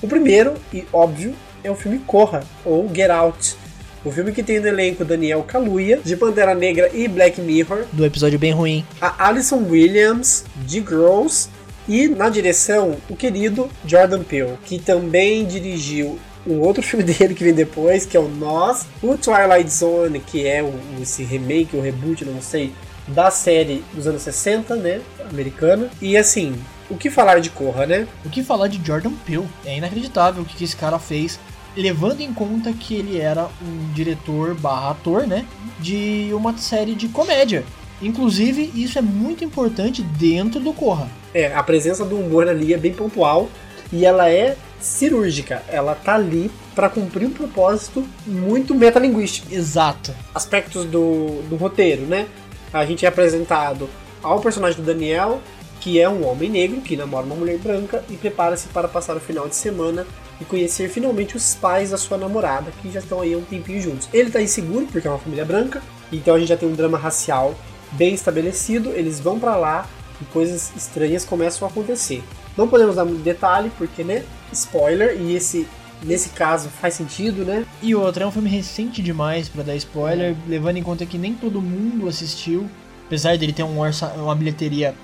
O primeiro, e óbvio, é o filme Corra, ou Get Out. O filme que tem no elenco Daniel Kaluuya, de Pantera Negra e Black Mirror, Do episódio bem ruim. a Alison Williams, de Girls, e na direção, o querido Jordan Peele, que também dirigiu um outro filme dele que vem depois, que é o Nós, o Twilight Zone, que é o, esse remake, ou reboot, não sei, da série dos anos 60, né, americana. E assim, o que falar de Corra, né? O que falar de Jordan Peele? É inacreditável o que que esse cara fez, levando em conta que ele era um diretor barra ator, né? De uma série de comédia. Inclusive, isso é muito importante dentro do Corra. É, a presença do humor ali é bem pontual e ela é cirúrgica. Ela tá ali para cumprir um propósito muito metalinguístico. Exato. Aspectos do, do roteiro, né? A gente é apresentado ao personagem do Daniel, que é um homem negro que namora uma mulher branca e prepara-se para passar o final de semana e conhecer finalmente os pais da sua namorada, que já estão aí há um tempinho juntos. Ele tá inseguro porque é uma família branca, então a gente já tem um drama racial bem estabelecido. Eles vão para lá e coisas estranhas começam a acontecer. Não podemos dar muito detalhe porque, né? Spoiler, e esse nesse caso faz sentido, né? E outra, é um filme recente demais pra dar spoiler, levando em conta que nem todo mundo assistiu, apesar dele ter um orça, uma bilheteria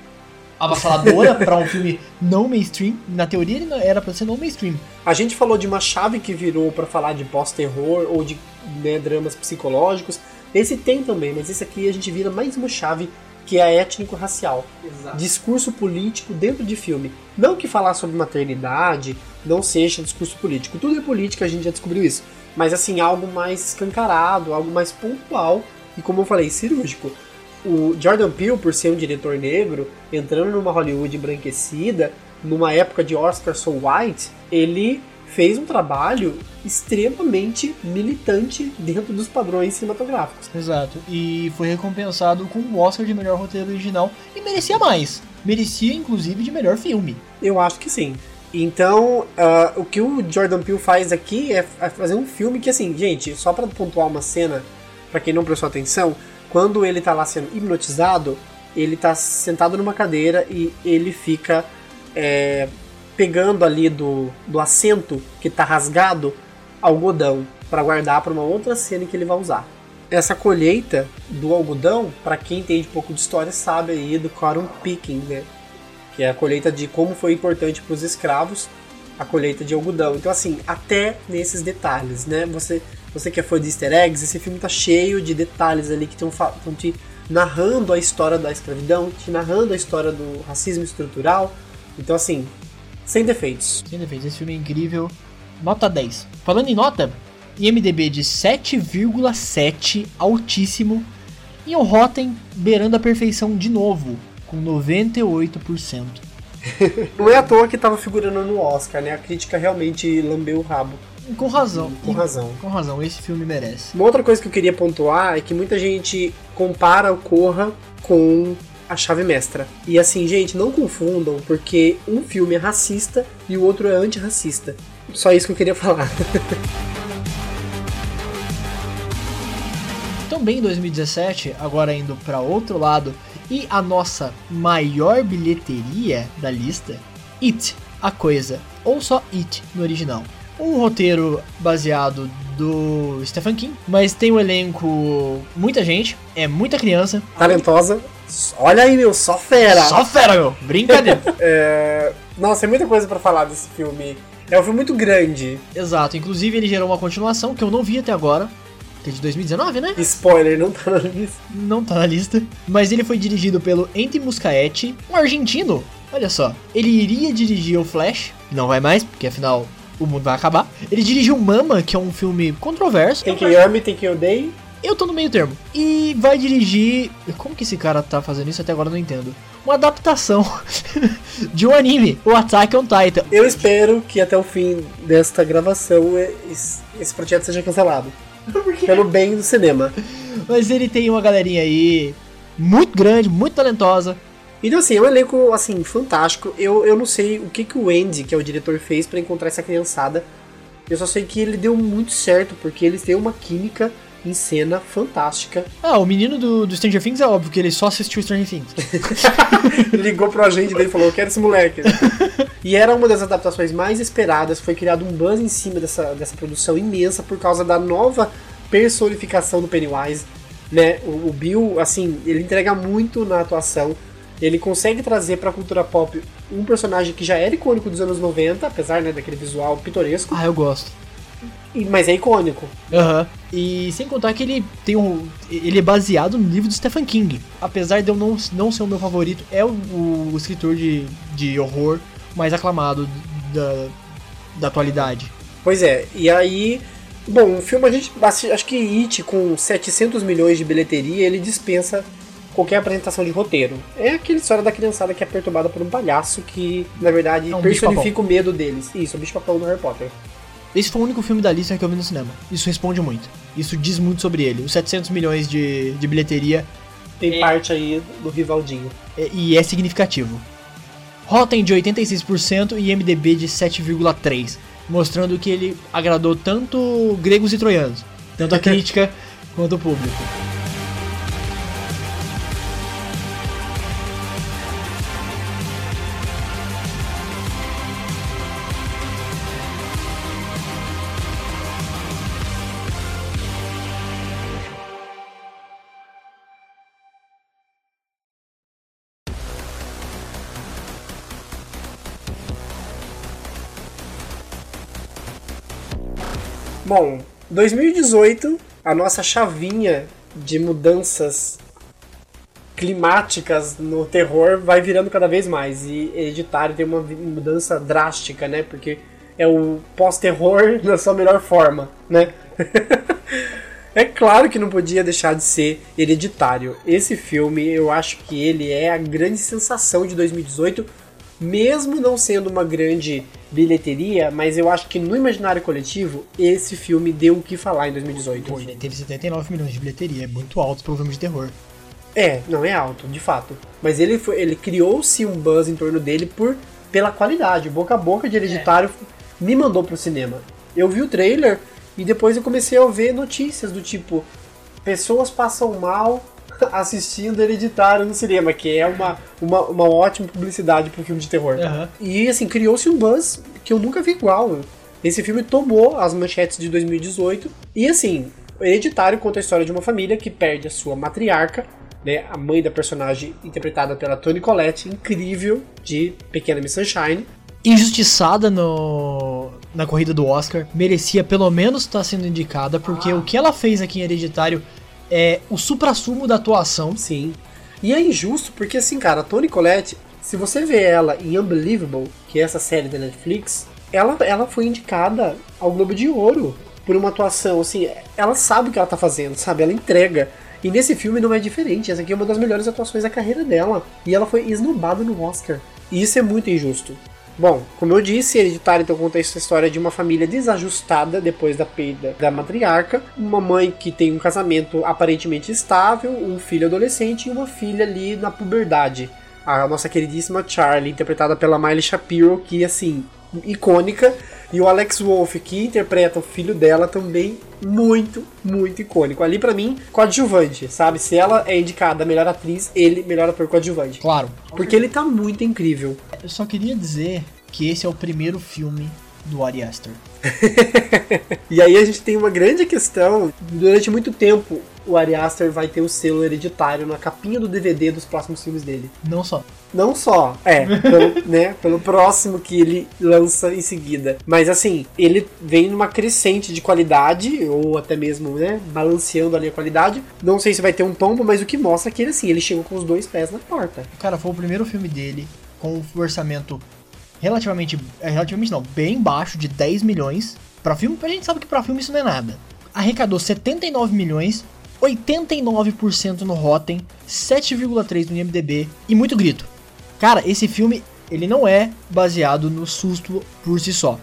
avassaladora pra um filme não mainstream. Na teoria ele não- era pra ser não mainstream. A gente falou de uma chave que virou para falar de pós-terror ou de né, dramas psicológicos. Esse tem também, mas esse aqui a gente vira mais uma chave que é a étnico-racial. Discurso político dentro de filme. Não que falar sobre maternidade não seja discurso político. Tudo é política, a gente já descobriu isso. Mas assim, algo mais escancarado, algo mais pontual e como eu falei, cirúrgico. O Jordan Peele, por ser um diretor negro, entrando numa Hollywood embranquecida, numa época de Oscar so white, ele fez um trabalho extremamente militante dentro dos padrões cinematográficos. Exato. E foi recompensado com o Oscar de melhor roteiro original e merecia mais. Merecia inclusive de melhor filme. Eu acho que sim. Então, ah, o que o Jordan Peele faz aqui é é fazer um filme que, assim, gente, só pra pontuar uma cena, pra quem não prestou atenção, quando ele tá lá sendo hipnotizado, ele tá sentado numa cadeira e ele fica é, pegando ali do, do assento que tá rasgado algodão pra guardar pra uma outra cena que ele vai usar. Essa colheita do algodão, pra quem entende um pouco de história, sabe aí do cotton picking, né? que é a colheita de como foi importante para os escravos a colheita de algodão. Então assim, até nesses detalhes, né? Você você que é fã de easter eggs, esse filme tá cheio de detalhes ali que estão te narrando a história da escravidão, te narrando a história do racismo estrutural. Então assim, sem defeitos. Sem defeitos, esse filme é incrível. Nota 10. Falando em nota, IMDB de 7,7, altíssimo. E o Rotten beirando a perfeição de novo, com 98%. Não é à toa que tava figurando no Oscar, né? A crítica realmente lambeu o rabo. Com razão. Com razão. Com razão, esse filme merece. Uma outra coisa que eu queria pontuar é que muita gente compara o Corra com a chave mestra. E assim, gente, não confundam, porque um filme é racista e o outro é antirracista. Só isso que eu queria falar. Também em 2017, agora indo para outro lado, e a nossa maior bilheteria da lista, It, a coisa, ou só It no original. Um roteiro baseado do Stephen King, mas tem um elenco, muita gente, é muita criança. Talentosa. Olha aí, meu, só fera. Só fera, meu, brincadeira. É... Nossa, é muita coisa pra falar desse filme. É um filme muito grande. Exato, inclusive ele gerou uma continuação que eu não vi até agora, que é de 2019, né? Spoiler, não tá na lista. Não tá na lista. Mas ele foi dirigido pelo Ente Muscaete, um argentino. Olha só, ele iria dirigir o Flash, não vai mais, porque afinal o mundo vai acabar. Ele dirigiu Mama, que é um filme controverso. Tem quem ame, tem quem odeie. Eu tô no meio termo. E vai dirigir. Como que esse cara tá fazendo isso até agora eu não entendo. Uma adaptação de um anime, o Attack on Titan. Eu espero que até o fim desta gravação esse projeto seja cancelado. Pelo bem do cinema. Mas ele tem uma galerinha aí muito grande, muito talentosa. Então, assim, é um elenco, assim, fantástico. Eu, eu não sei o que, que o Andy, que é o diretor, fez para encontrar essa criançada. Eu só sei que ele deu muito certo, porque eles têm uma química em cena fantástica. Ah, o menino do, do Stranger Things é óbvio que ele só assistiu Stranger Things. Ligou pro agente dele e falou: Eu quero esse moleque. e era uma das adaptações mais esperadas. Foi criado um buzz em cima dessa, dessa produção imensa por causa da nova personificação do Pennywise. Né? O, o Bill, assim, ele entrega muito na atuação. Ele consegue trazer pra cultura pop um personagem que já era icônico dos anos 90, apesar né, daquele visual pitoresco. Ah, eu gosto. E, mas é icônico. Aham. Uhum. E sem contar que ele tem um. Ele é baseado no livro do Stephen King. Apesar de eu não, não ser o meu favorito, é o, o escritor de, de horror mais aclamado da, da atualidade. Pois é, e aí. Bom, o filme a gente. Acho que It, com 700 milhões de bilheteria, ele dispensa qualquer apresentação de roteiro. É aquela história da criançada que é perturbada por um palhaço que, na verdade, é um personifica o medo deles. Isso, o bicho-papão do Harry Potter. Esse foi o único filme da lista que eu vi no cinema. Isso responde muito. Isso diz muito sobre ele. Os 700 milhões de, de bilheteria. Tem é, parte aí do Rivaldinho. É, e é significativo. Rotten de 86% e MDB de 7,3%. Mostrando que ele agradou tanto gregos e troianos. Tanto a crítica quanto o público. Bom, 2018, a nossa chavinha de mudanças climáticas no terror vai virando cada vez mais. E Hereditário tem uma mudança drástica, né? Porque é o pós-terror na sua melhor forma, né? é claro que não podia deixar de ser Hereditário. Esse filme, eu acho que ele é a grande sensação de 2018 mesmo não sendo uma grande bilheteria, mas eu acho que no imaginário coletivo, esse filme deu o que falar em 2018. Pô, ele teve 79 milhões de bilheteria, é muito alto para um filme de terror. É, não é alto, de fato. Mas ele, foi, ele criou-se um buzz em torno dele por pela qualidade. Boca a boca de Hereditário é. me mandou pro cinema. Eu vi o trailer e depois eu comecei a ver notícias do tipo: pessoas passam mal assistindo Hereditário no cinema, que é uma, uma, uma ótima publicidade para um filme de terror. Uhum. E assim, criou-se um buzz que eu nunca vi igual. Esse filme tomou as manchetes de 2018. E assim, Hereditário conta a história de uma família que perde a sua matriarca, né, a mãe da personagem interpretada pela Toni Collette, incrível, de Pequena Miss Sunshine. Injustiçada no, na corrida do Oscar, merecia pelo menos estar sendo indicada, porque ah. o que ela fez aqui em Hereditário é o supra-sumo da atuação. Sim. E é injusto porque, assim, cara, a Toni Collette, se você vê ela em Unbelievable, que é essa série da Netflix, ela, ela foi indicada ao Globo de Ouro por uma atuação, assim, ela sabe o que ela tá fazendo, sabe? Ela entrega. E nesse filme não é diferente, essa aqui é uma das melhores atuações da carreira dela. E ela foi esnobada no Oscar. E isso é muito injusto. Bom, como eu disse, Hereditário então conta essa história de uma família desajustada depois da perda da matriarca, uma mãe que tem um casamento aparentemente estável, um filho adolescente e uma filha ali na puberdade. A nossa queridíssima Charlie, interpretada pela Miley Shapiro, que assim, icônica, e o Alex Wolff, que interpreta o filho dela, também muito, muito icônico. Ali para mim, coadjuvante, sabe? Se ela é indicada melhor atriz, ele melhor ator coadjuvante. Claro. Porque ele tá muito incrível. Eu só queria dizer que esse é o primeiro filme do Ari Aster. e aí a gente tem uma grande questão. Durante muito tempo, o Ari Aster vai ter o selo hereditário na capinha do DVD dos próximos filmes dele. Não só. Não só, é, pelo, né, pelo próximo que ele lança em seguida. Mas assim, ele vem numa crescente de qualidade, ou até mesmo, né, balanceando ali a qualidade. Não sei se vai ter um tombo, mas o que mostra é que ele, assim, ele chegou com os dois pés na porta. Cara, foi o primeiro filme dele com um orçamento relativamente, é, relativamente não, bem baixo, de 10 milhões. Pra filme, a gente sabe que pra filme isso não é nada. Arrecadou 79 milhões, 89% no Rotten, 7,3 no IMDb e muito grito. Cara, esse filme, ele não é baseado no susto por si só.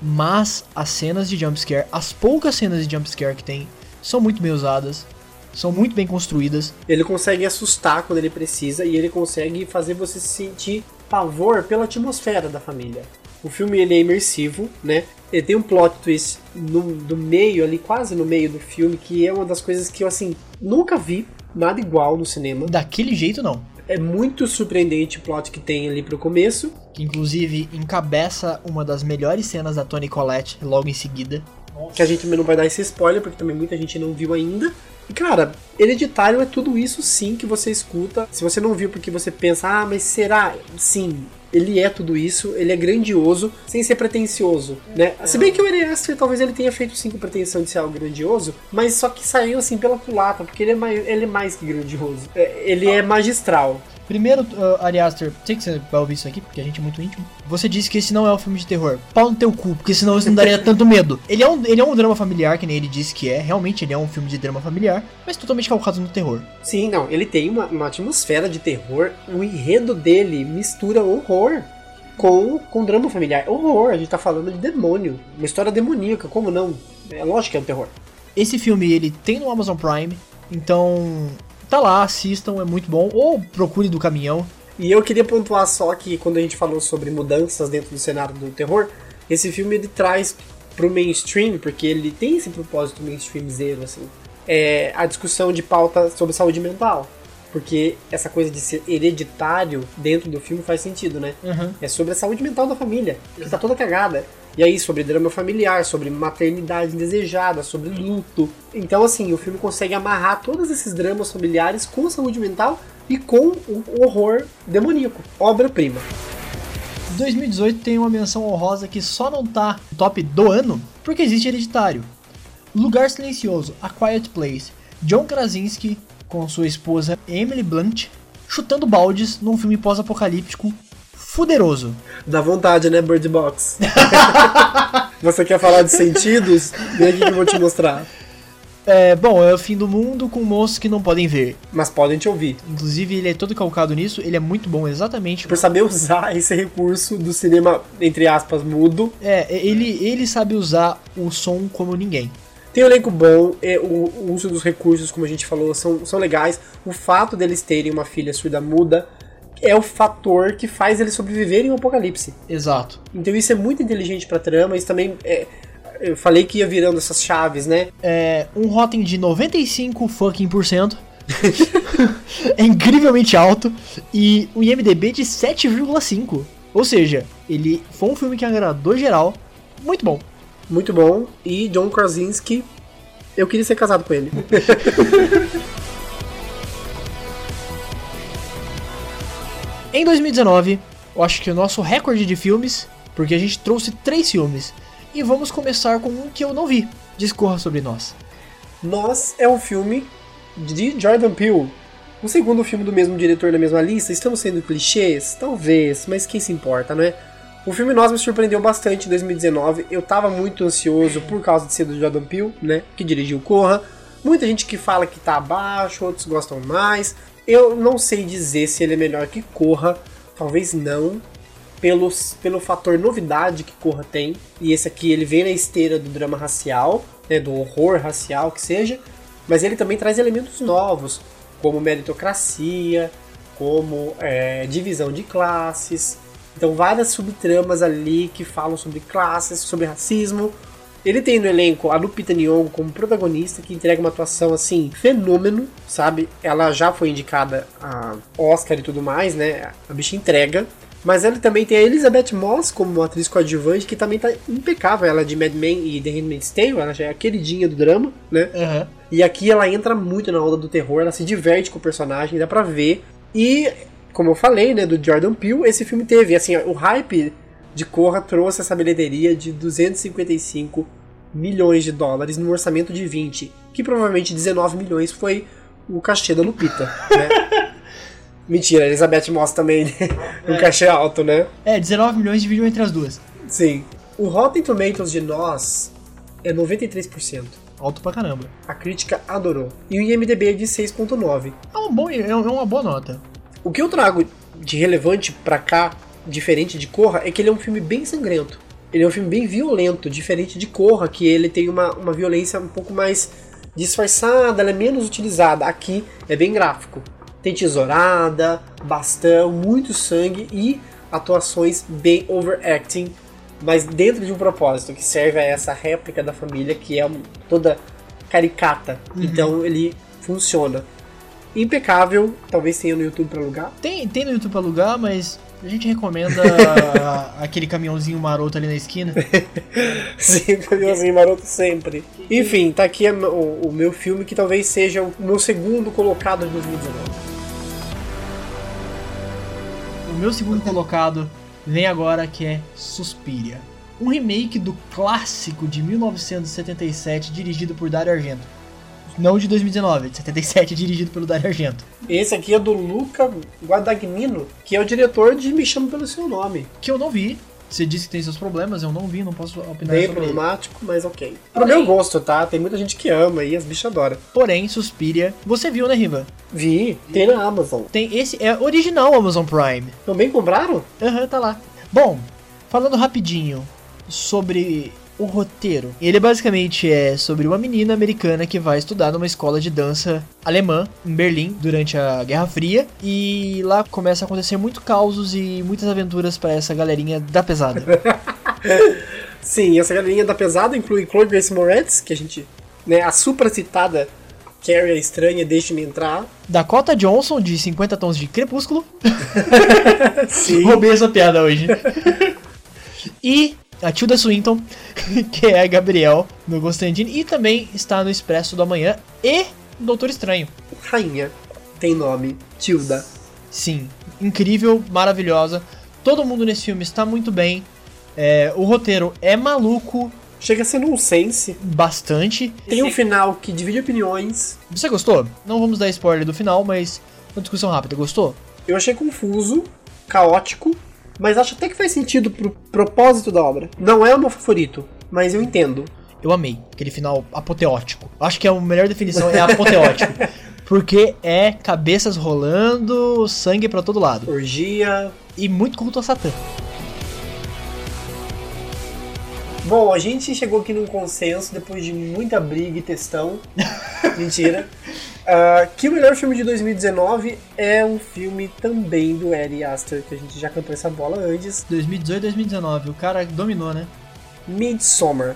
Mas as cenas de jumpscare, as poucas cenas de jumpscare que tem, são muito bem usadas, são muito bem construídas. Ele consegue assustar quando ele precisa e ele consegue fazer você se sentir pavor pela atmosfera da família. O filme ele é imersivo, né? Ele tem um plot twist no, do meio ali, quase no meio do filme, que é uma das coisas que eu assim nunca vi nada igual no cinema. Daquele jeito não. É muito surpreendente o plot que tem ali pro começo. Que inclusive encabeça uma das melhores cenas da Tony Collette logo em seguida. Que a gente também não vai dar esse spoiler, porque também muita gente não viu ainda. E cara, Hereditário é tudo isso sim que você escuta. Se você não viu porque você pensa, ah, mas será? Sim, ele é tudo isso, ele é grandioso, sem ser pretencioso, né? Se bem que o Ari Aster talvez ele tenha feito sim com pretensão de ser algo grandioso, mas só que saiu assim pela culata, porque ele é mais, ele é mais que grandioso. É, ele é magistral. Primeiro, uh, Ari Aster, sei que você vai ouvir isso aqui, porque a gente é muito íntimo. Você disse que esse não é um filme de terror. Pau no teu cu, porque senão isso não daria tanto medo. Ele é, um, ele é um drama familiar, que nem ele disse que é. Realmente, ele é um filme de drama familiar, mas totalmente calcado no terror. Sim, não. Ele tem uma, uma atmosfera de terror. O enredo dele mistura horror com, com drama familiar. Horror, a gente tá falando de demônio. Uma história demoníaca, como não? É lógico que é um terror. Esse filme, ele tem no Amazon Prime, então tá lá, assistam, é muito bom. Ou procure do caminhão. E eu queria pontuar só que quando a gente falou sobre mudanças dentro do cenário do terror, esse filme ele traz pro mainstream, porque ele tem esse propósito mainstreamzeiro, assim, é a discussão de pauta sobre saúde mental. Porque essa coisa de ser hereditário dentro do filme faz sentido, né? Uhum. É sobre a saúde mental da família, que tá toda cagada. E aí, sobre drama familiar, sobre maternidade indesejada, sobre luto. Então, assim, o filme consegue amarrar todos esses dramas familiares com saúde mental e com o horror demoníaco. Obra-prima. 2018 tem uma menção honrosa que só não tá top do ano porque existe Hereditário. Lugar Silencioso, A Quiet Place, John Krasinski com sua esposa Emily Blunt chutando baldes num filme pós-apocalíptico fuderoso. Dá vontade, né, Bird Box? Você quer falar de sentidos? Vem aqui que eu vou te mostrar. É, bom, é o fim do mundo com monstros que não podem ver. Mas podem te ouvir. Inclusive, ele é todo calcado nisso, ele é muito bom exatamente Por saber usar esse recurso do cinema, entre aspas, mudo. É, ele, ele sabe usar o som como ninguém. Tem um elenco bom, é, o, o uso dos recursos, como a gente falou, são, são legais. O fato deles terem uma filha surda muda é o fator que faz eles sobreviverem ao apocalipse. Exato. Então isso é muito inteligente pra trama, isso também é, eu falei que ia virando essas chaves, né? É, um Rotten de 95 fucking por cento. é incrivelmente alto. E um IMDB de 7,5. Ou seja, ele foi um filme que agradou geral. Muito bom. Muito bom. E John Krasinski, eu queria ser casado com ele. Em 2019, eu acho que o nosso recorde de filmes, porque a gente trouxe três filmes. E vamos começar com um que eu não vi. Discorra sobre nós. Nós é um filme de Jordan Peele. O segundo filme do mesmo diretor da mesma lista. Estamos sendo clichês? Talvez, mas quem se importa, né? O filme Nós me surpreendeu bastante em 2019. Eu tava muito ansioso por causa de ser do Jordan Peele, né? Que dirigiu Corra. Muita gente que fala que tá abaixo, outros gostam mais. Eu não sei dizer se ele é melhor que Corra. Talvez não. pelos, pelo fator novidade que Corra tem. E esse aqui ele vem na esteira do drama racial, né, do horror racial que seja, mas ele também traz elementos novos, como meritocracia, como é, divisão de classes. Então várias subtramas ali que falam sobre classes, sobre racismo. Ele tem no elenco a Lupita Nyong'o como protagonista, que entrega uma atuação assim fenômeno, sabe? Ela já foi indicada a Oscar e tudo mais, né? A bicha entrega. Mas ele também tem a Elizabeth Moss como atriz coadjuvante, que também tá impecável. Ela é de Mad Men e The Handmaid's Tale, ela já é a queridinha do drama, né? Aham. E aqui ela entra muito na onda do terror, ela se diverte com o personagem, dá pra ver. E, como eu falei, né, do Jordan Peele, esse filme teve, assim, o hype de Corra trouxe essa bilheteria de 255 milhões de dólares num orçamento de 20, que provavelmente 19 milhões foi o cachê da Lupita, né? Mentira, a Elizabeth Moss também, né? um cachê alto, né? É, 19 milhões dividiu entre as duas. Sim. O Rotten Tomatoes de Nós é 93%. Alto pra caramba. A crítica adorou. E o IMDB é de 6.9. É, um bom, é uma boa nota. O que eu trago de relevante pra cá, diferente de Corra, é que ele é um filme bem sangrento. Ele é um filme bem violento, diferente de Corra, que ele tem uma, uma violência um pouco mais disfarçada, ela é menos utilizada. Aqui é bem gráfico. Tem tesourada, bastão, muito sangue e atuações bem overacting, mas dentro de um propósito, que serve a essa réplica da família que é toda caricata. Então ele funciona. Impecável, talvez tenha no YouTube pra alugar. Tem, tem no YouTube pra alugar, mas a gente recomenda aquele caminhãozinho maroto ali na esquina. Sim, caminhãozinho maroto sempre. Enfim, tá aqui o, o meu filme que talvez seja o meu segundo colocado de 2019. O meu segundo colocado vem agora que é Suspiria. Um remake do clássico de 1977 dirigido por Dario Argento. Não de 2019, de 77 dirigido pelo Dario Argento. Esse aqui é do Luca Guadagnino, que é o diretor de Me Chama Pelo Seu Nome. Que eu não vi. Você disse que tem seus problemas, eu não vi, não posso opinar Bem sobre ele. problemático, mas ok. Pro meu gosto, tá? Tem muita gente que ama e as bichas adoram. Porém, Suspiria, você viu, né, Riva? Vi, tem na Amazon. Tem esse é original Amazon Prime. Também compraram? Aham, tá lá. Bom, falando rapidinho sobre o roteiro. Ele basicamente é sobre uma menina americana que vai estudar numa escola de dança alemã em Berlim durante a Guerra Fria e lá começa a acontecer muito causos e muitas aventuras pra essa galerinha da pesada. Sim, essa galerinha da pesada inclui Chloe Grace Moretz, que a gente, né, a supra citada Carrie a Estranha, Deixe-me Entrar. Dakota Johnson de 50 tons de Crepúsculo. Sim. Roubei essa piada hoje. e a Tilda Swinton, que é a Gabriel no Constantine e também está no Expresso do Amanhã e Doutor Estranho. Rainha, tem nome, Tilda. Sim, incrível, maravilhosa. Todo mundo nesse filme está muito bem. É, o roteiro é maluco Chega a ser nonsense. bastante. Tem um final que divide opiniões. Você gostou? Não vamos dar spoiler do final, mas uma discussão rápida. Gostou? Eu achei confuso, caótico, mas acho até que faz sentido pro propósito da obra. Não é o meu favorito, mas eu entendo. Eu amei aquele final apoteótico. Acho que a melhor definição é apoteótico. Porque é cabeças rolando, sangue pra todo lado. Orgia. E muito culto a Satã. Bom, a gente chegou aqui num consenso depois de muita briga e textão. Mentira. Ah, que o melhor filme de 2019 é um filme também do Ari Aster, que a gente já cantou essa bola antes. 2018 2019, o cara dominou, né? Midsommar.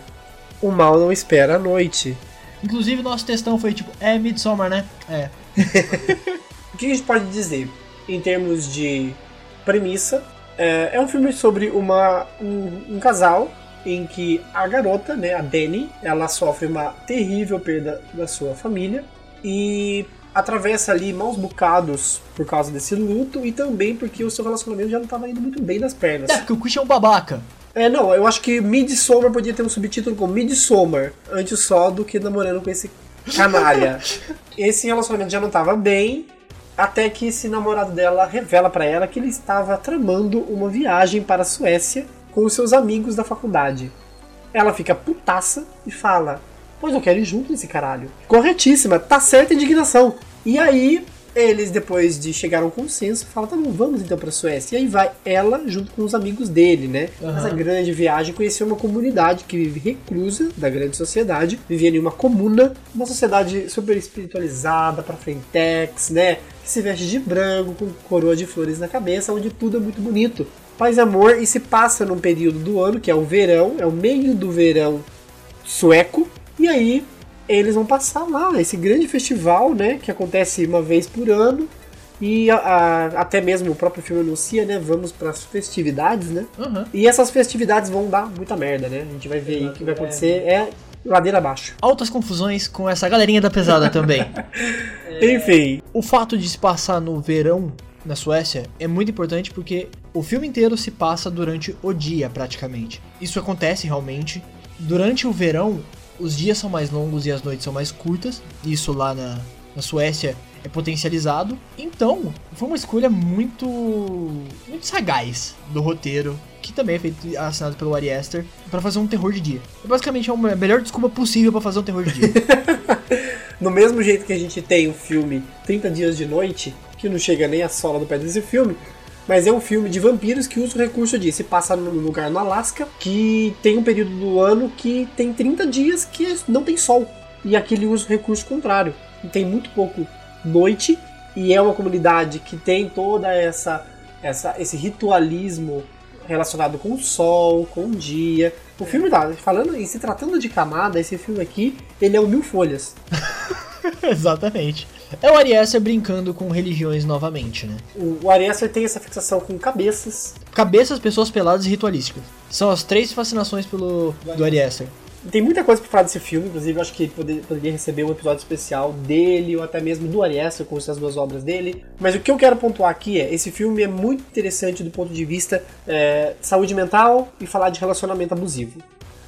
O mal não espera a noite. Inclusive, nosso textão foi tipo, é Midsommar, né? É. O que a gente pode dizer em termos de premissa? É, é um filme sobre uma, um, um casal em que a garota, né, a Dani, ela sofre uma terrível perda da sua família e atravessa ali maus bocados por causa desse luto e também porque o seu relacionamento já não estava indo muito bem das pernas. É, porque o Christian é um babaca. É, não, eu acho que Midsommar podia ter um subtítulo como Midsommar, antes só do que namorando com esse canalha. esse relacionamento já não tava bem, até que esse namorado dela revela pra ela que ele estava tramando uma viagem para a Suécia com os seus amigos da faculdade. Ela fica putaça e fala: Pois eu quero ir junto nesse caralho. Corretíssima, tá certa a indignação. E aí Eles, depois de chegar a um consenso, falam, tá bom, vamos então pra Suécia. E aí vai ela junto com os amigos dele, né? Aham. Nessa grande viagem, conhecer uma comunidade que vive reclusa da grande sociedade, vivia em uma comuna, uma sociedade super espiritualizada, pra frentex, né? Que se veste de branco, com coroa de flores na cabeça, onde tudo é muito bonito. Paz e amor, e se passa num período do ano, que é o verão, é o meio do verão sueco, e aí eles vão passar lá, esse grande festival, né, que acontece uma vez por ano, e a- a- até mesmo o próprio filme anuncia, né, vamos para as festividades, né, Aham. e essas festividades vão dar muita merda, né, a gente vai ver aí o que vai acontecer, é ladeira abaixo. Altas confusões com essa galerinha da pesada também. Enfim, O fato de se passar no verão na Suécia é muito importante porque o filme inteiro se passa durante o dia, praticamente. Isso acontece realmente. Durante o verão, os dias são mais longos e as noites são mais curtas. Isso lá na, na Suécia é potencializado. Então, foi uma escolha muito, muito sagaz do roteiro, que também é feito assinado pelo Ari Aster, pra fazer um terror de dia. Basicamente é a melhor desculpa possível pra fazer um terror de dia. no mesmo jeito que a gente tem o filme 30 Dias de Noite, que não chega nem a sola do pé desse filme, mas é um filme de vampiros que usa o recurso de se passa num lugar no Alasca, que tem um período do ano que tem 30 dias que não tem sol. E aqui ele usa o recurso contrário. E tem muito pouco noite, e é uma comunidade que tem toda essa, essa esse ritualismo relacionado com o sol, com o dia. O filme tá falando e se tratando de camada, esse filme aqui, ele é o mil folhas. Exatamente. É o Ari Aster brincando com religiões novamente, né? O, o Ari Aster tem essa fixação com cabeças. Cabeças, pessoas peladas e ritualísticas. São as três fascinações pelo do Ari Aster. Tem muita coisa pra falar desse filme, inclusive eu acho que poder- poderia receber um episódio especial dele ou até mesmo do Ari Aster com essas duas obras dele. Mas o que eu quero pontuar aqui é, esse filme é muito interessante do ponto de vista é, saúde mental e falar de relacionamento abusivo.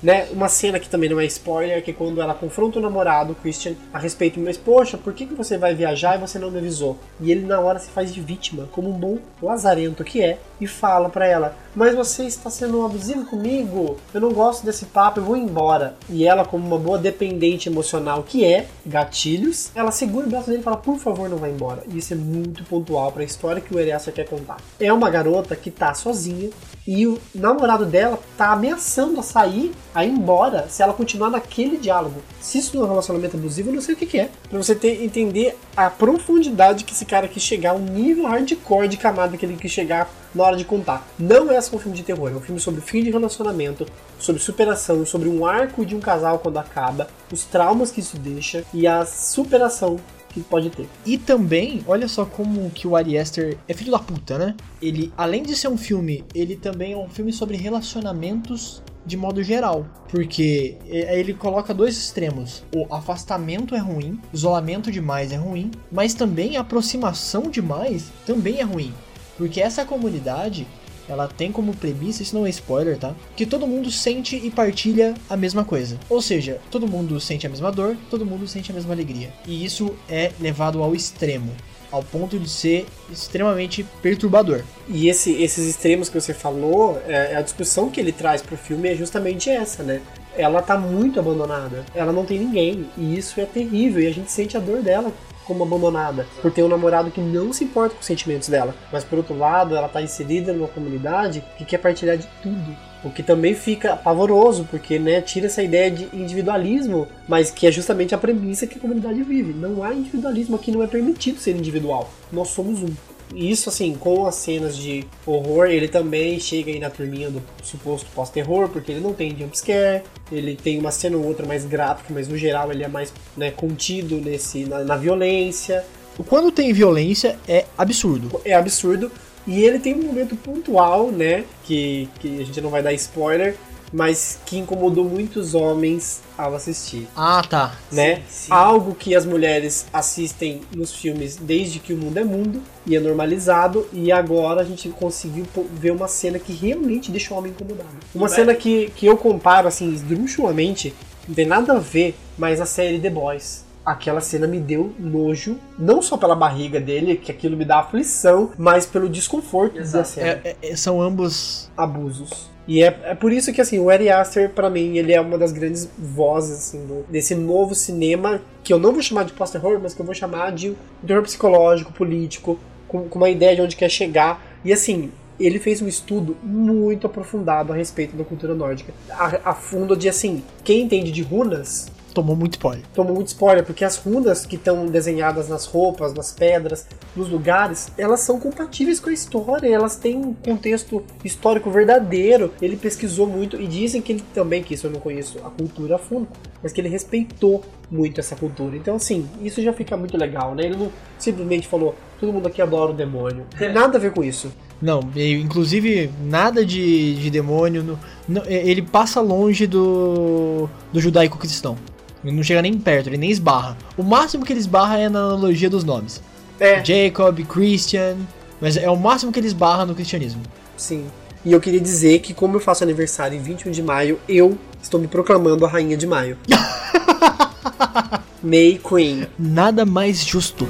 Né? Uma cena que também não é spoiler, que é quando ela confronta o namorado, Christian, a respeito, mas poxa, por que, que você vai viajar e você não me avisou? E ele na hora se faz de vítima, como um bom lazarento que é, e fala pra ela, mas você está sendo abusivo comigo, eu não gosto desse papo, eu vou embora. E ela, como uma boa dependente emocional que é, gatilhos, ela segura o braço dele e fala, por favor, não vai embora. E isso é muito pontual pra história que o Eriaça quer contar. É uma garota que tá sozinha, e o namorado dela tá ameaçando a sair, a ir embora, se ela continuar naquele diálogo. Se isso não é um relacionamento abusivo, eu não sei o que, que é. Pra você ter, entender a profundidade que esse cara quis chegar, o nível hardcore de camada que ele quis chegar na hora de contar. Não é só um filme de terror, é um filme sobre fim de relacionamento, sobre superação, sobre um arco de um casal quando acaba, os traumas que isso deixa e a superação que pode ter. E também, olha só como que o Ari Aster é filho da puta, né? Ele, além de ser um filme, ele também é um filme sobre relacionamentos de modo geral. Porque é, ele coloca dois extremos. O afastamento é ruim, isolamento demais é ruim, mas também a aproximação demais também é ruim. Porque essa comunidade, ela tem como premissa, isso não é spoiler, tá? Que todo mundo sente e partilha a mesma coisa. Ou seja, todo mundo sente a mesma dor, todo mundo sente a mesma alegria. E isso é levado ao extremo, ao ponto de ser extremamente perturbador. E esse- esses extremos que você falou, é, a discussão que ele traz pro filme é justamente essa, né? Ela tá muito abandonada, ela não tem ninguém, e isso é terrível, e a gente sente a dor dela como abandonada, por ter um namorado que não se importa com os sentimentos dela. Mas por outro lado, ela tá inserida numa comunidade que quer partilhar de tudo. O que também fica pavoroso, porque né, tira essa ideia de individualismo, mas que é justamente a premissa que a comunidade vive. Não há individualismo aqui, não é permitido ser individual. Nós somos um. E isso, assim, com as cenas de horror, ele também chega aí na turminha do suposto pós-terror, porque ele não tem jumpscare, ele tem uma cena ou outra mais gráfica, mas no geral ele é mais né, contido nesse, na, na violência. Quando tem violência, é absurdo. É absurdo. E ele tem um momento pontual, né, que, que a gente não vai dar spoiler, mas que incomodou muitos homens ao assistir. Ah, tá. né? Algo que as mulheres assistem nos filmes desde que o mundo é mundo e é normalizado, e agora a gente conseguiu ver uma cena que realmente deixa o homem incomodado. Uma cena que, que eu comparo, assim, esdrúxulamente, não tem nada a ver, mas a série The Boys. Aquela cena me deu nojo, não só pela barriga dele, que aquilo me dá aflição, mas pelo desconforto da cena. É- é- são ambos. abusos. E é, é por isso que, assim, o Ari Aster, pra mim, ele é uma das grandes vozes, assim, do- desse novo cinema, que eu não vou chamar de post-terror, mas que eu vou chamar de terror psicológico, político, com, com uma ideia de onde quer chegar. E, assim, ele fez um estudo muito aprofundado a respeito da cultura nórdica. A, a fundo de, assim, quem entende de runas Tomou muito spoiler. tomou muito spoiler, porque as runas que estão desenhadas nas roupas, nas pedras, nos lugares, elas são compatíveis com a história, elas têm um contexto histórico verdadeiro. Ele pesquisou muito e dizem que ele também, que isso eu não conheço a cultura a fundo, mas que ele respeitou muito essa cultura. Então, assim, isso já fica muito legal, né? Ele não simplesmente falou, todo mundo aqui adora o demônio. Tem nada a ver com isso. Não, inclusive nada de, de demônio. no- não, é- ele passa longe do, do judaico-cristão. Ele não chega nem perto, ele nem esbarra. O máximo que ele esbarra é na analogia dos nomes: É, Jacob, Christian. Mas é o máximo que ele esbarra no cristianismo. sim. E eu queria dizer que, como eu faço aniversário em 21 de maio, eu estou me proclamando a rainha de maio. May Queen. Nada mais justo.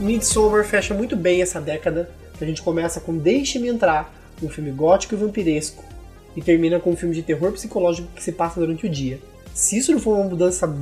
Midsommar fecha muito bem essa década, que a gente começa com Deixe-me Entrar, um filme gótico e vampiresco, e termina com um filme de terror psicológico que se passa durante o dia. Se isso não for uma mudança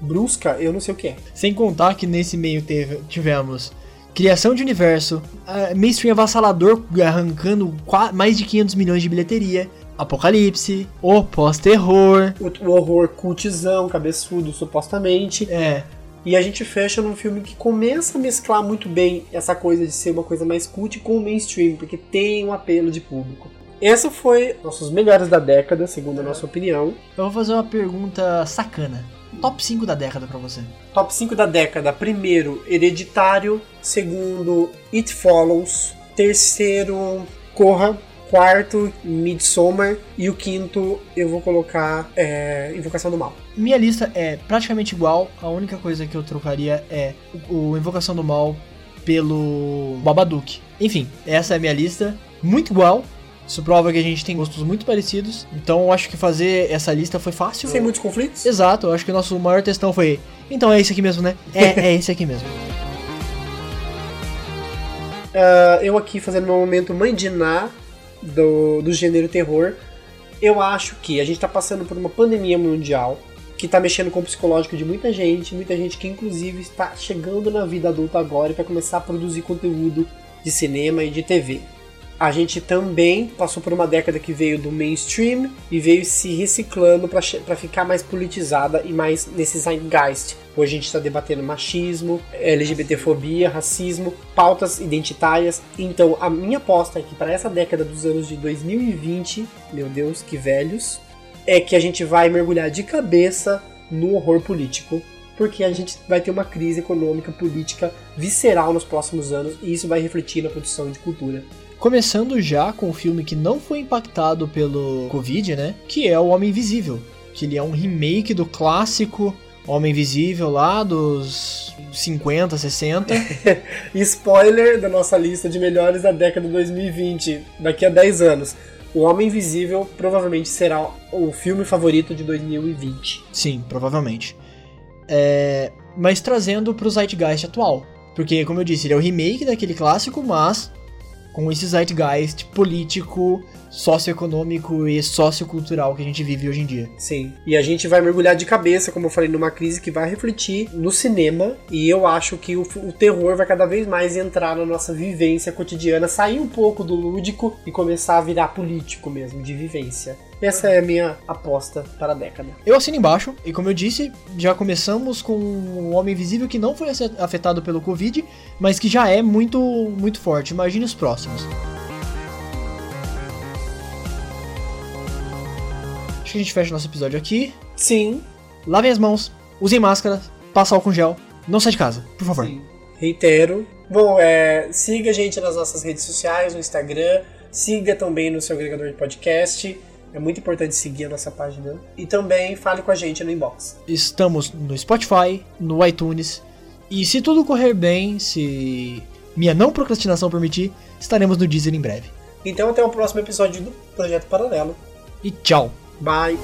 brusca, eu não sei o que é. Sem contar que nesse meio teve, tivemos criação de universo, ah, mainstream avassalador arrancando mais de 500 milhões de bilheteria, apocalipse, o pós-terror. O, o horror cultizão, cabeçudo, supostamente. É, E a gente fecha num filme que começa a mesclar muito bem essa coisa de ser uma coisa mais cult com o mainstream, porque tem um apelo de público. Essa foi nossos melhores da década, segundo a nossa opinião. eu vou fazer uma pergunta sacana. Top 5 da década pra você. Top 5 da década. Primeiro, Hereditário. Segundo, It Follows. Terceiro, Corra. Quarto, Midsommar. E o quinto, eu vou colocar é, Invocação do Mal. Minha lista é praticamente igual, a única coisa que eu trocaria é o, Invocação do Mal pelo Babadook. Enfim, essa é a minha lista, muito igual. Isso prova que a gente tem gostos muito parecidos. Então eu acho que fazer essa lista foi fácil. Sem muitos conflitos? Exato, eu acho que o nosso maior testão foi. Então é esse aqui mesmo, né? É, é esse aqui mesmo. Ah, eu aqui fazendo meu momento mãe de Ná do, do gênero terror. Eu acho que a gente tá passando por uma pandemia mundial que tá mexendo com o psicológico de muita gente, muita gente que inclusive está chegando na vida adulta agora e vai começar a produzir conteúdo de cinema e de TV. A gente também passou por uma década que veio do mainstream e veio se reciclando para ficar mais politizada e mais nesse zeitgeist. Hoje a gente está debatendo machismo, LGBTfobia, racismo, pautas identitárias. Então a minha aposta é que para essa década dos anos de 2020, meu Deus, que velhos, é que a gente vai mergulhar de cabeça no horror político. Porque a gente vai ter uma crise econômica, política visceral nos próximos anos e isso vai refletir na produção de cultura. Começando já com o filme que não foi impactado pelo Covid, né? Que é O Homem Invisível. Que ele é um remake do clássico Homem Invisível lá dos 50, 60. Spoiler da nossa lista de melhores da década de 2020, daqui a 10 anos. O Homem Invisível provavelmente será o filme favorito de 2020. Sim, provavelmente. É, mas trazendo pro Zeitgeist atual. Porque, como eu disse, ele é o remake daquele clássico, mas com esse Zeitgeist político socioeconômico e sociocultural que a gente vive hoje em dia. Sim. E a gente vai mergulhar de cabeça, como eu falei, numa crise que vai refletir no cinema. E eu acho que o, o terror vai cada vez mais entrar na nossa vivência cotidiana, sair um pouco do lúdico e começar a virar político mesmo, de vivência. Essa é a minha aposta para a década. Eu assino embaixo, e como eu disse, já começamos com o Homem Invisível que não foi afetado pelo Covid, mas que já é muito, muito forte. Imagine os próximos. Acho que a gente fecha nosso episódio aqui. Sim. Lavem as mãos, usem máscara, passa álcool gel, não sai de casa, por favor. Sim. Reitero. Bom, é, siga a gente nas nossas redes sociais, no Instagram, siga também no seu agregador de podcast. É muito importante seguir a nossa página. E também fale com a gente no inbox. Estamos no Spotify, no iTunes. E se tudo correr bem, se minha não procrastinação permitir, estaremos no Deezer em breve. Então até o próximo episódio do Projeto Paralelo. E tchau. Bye.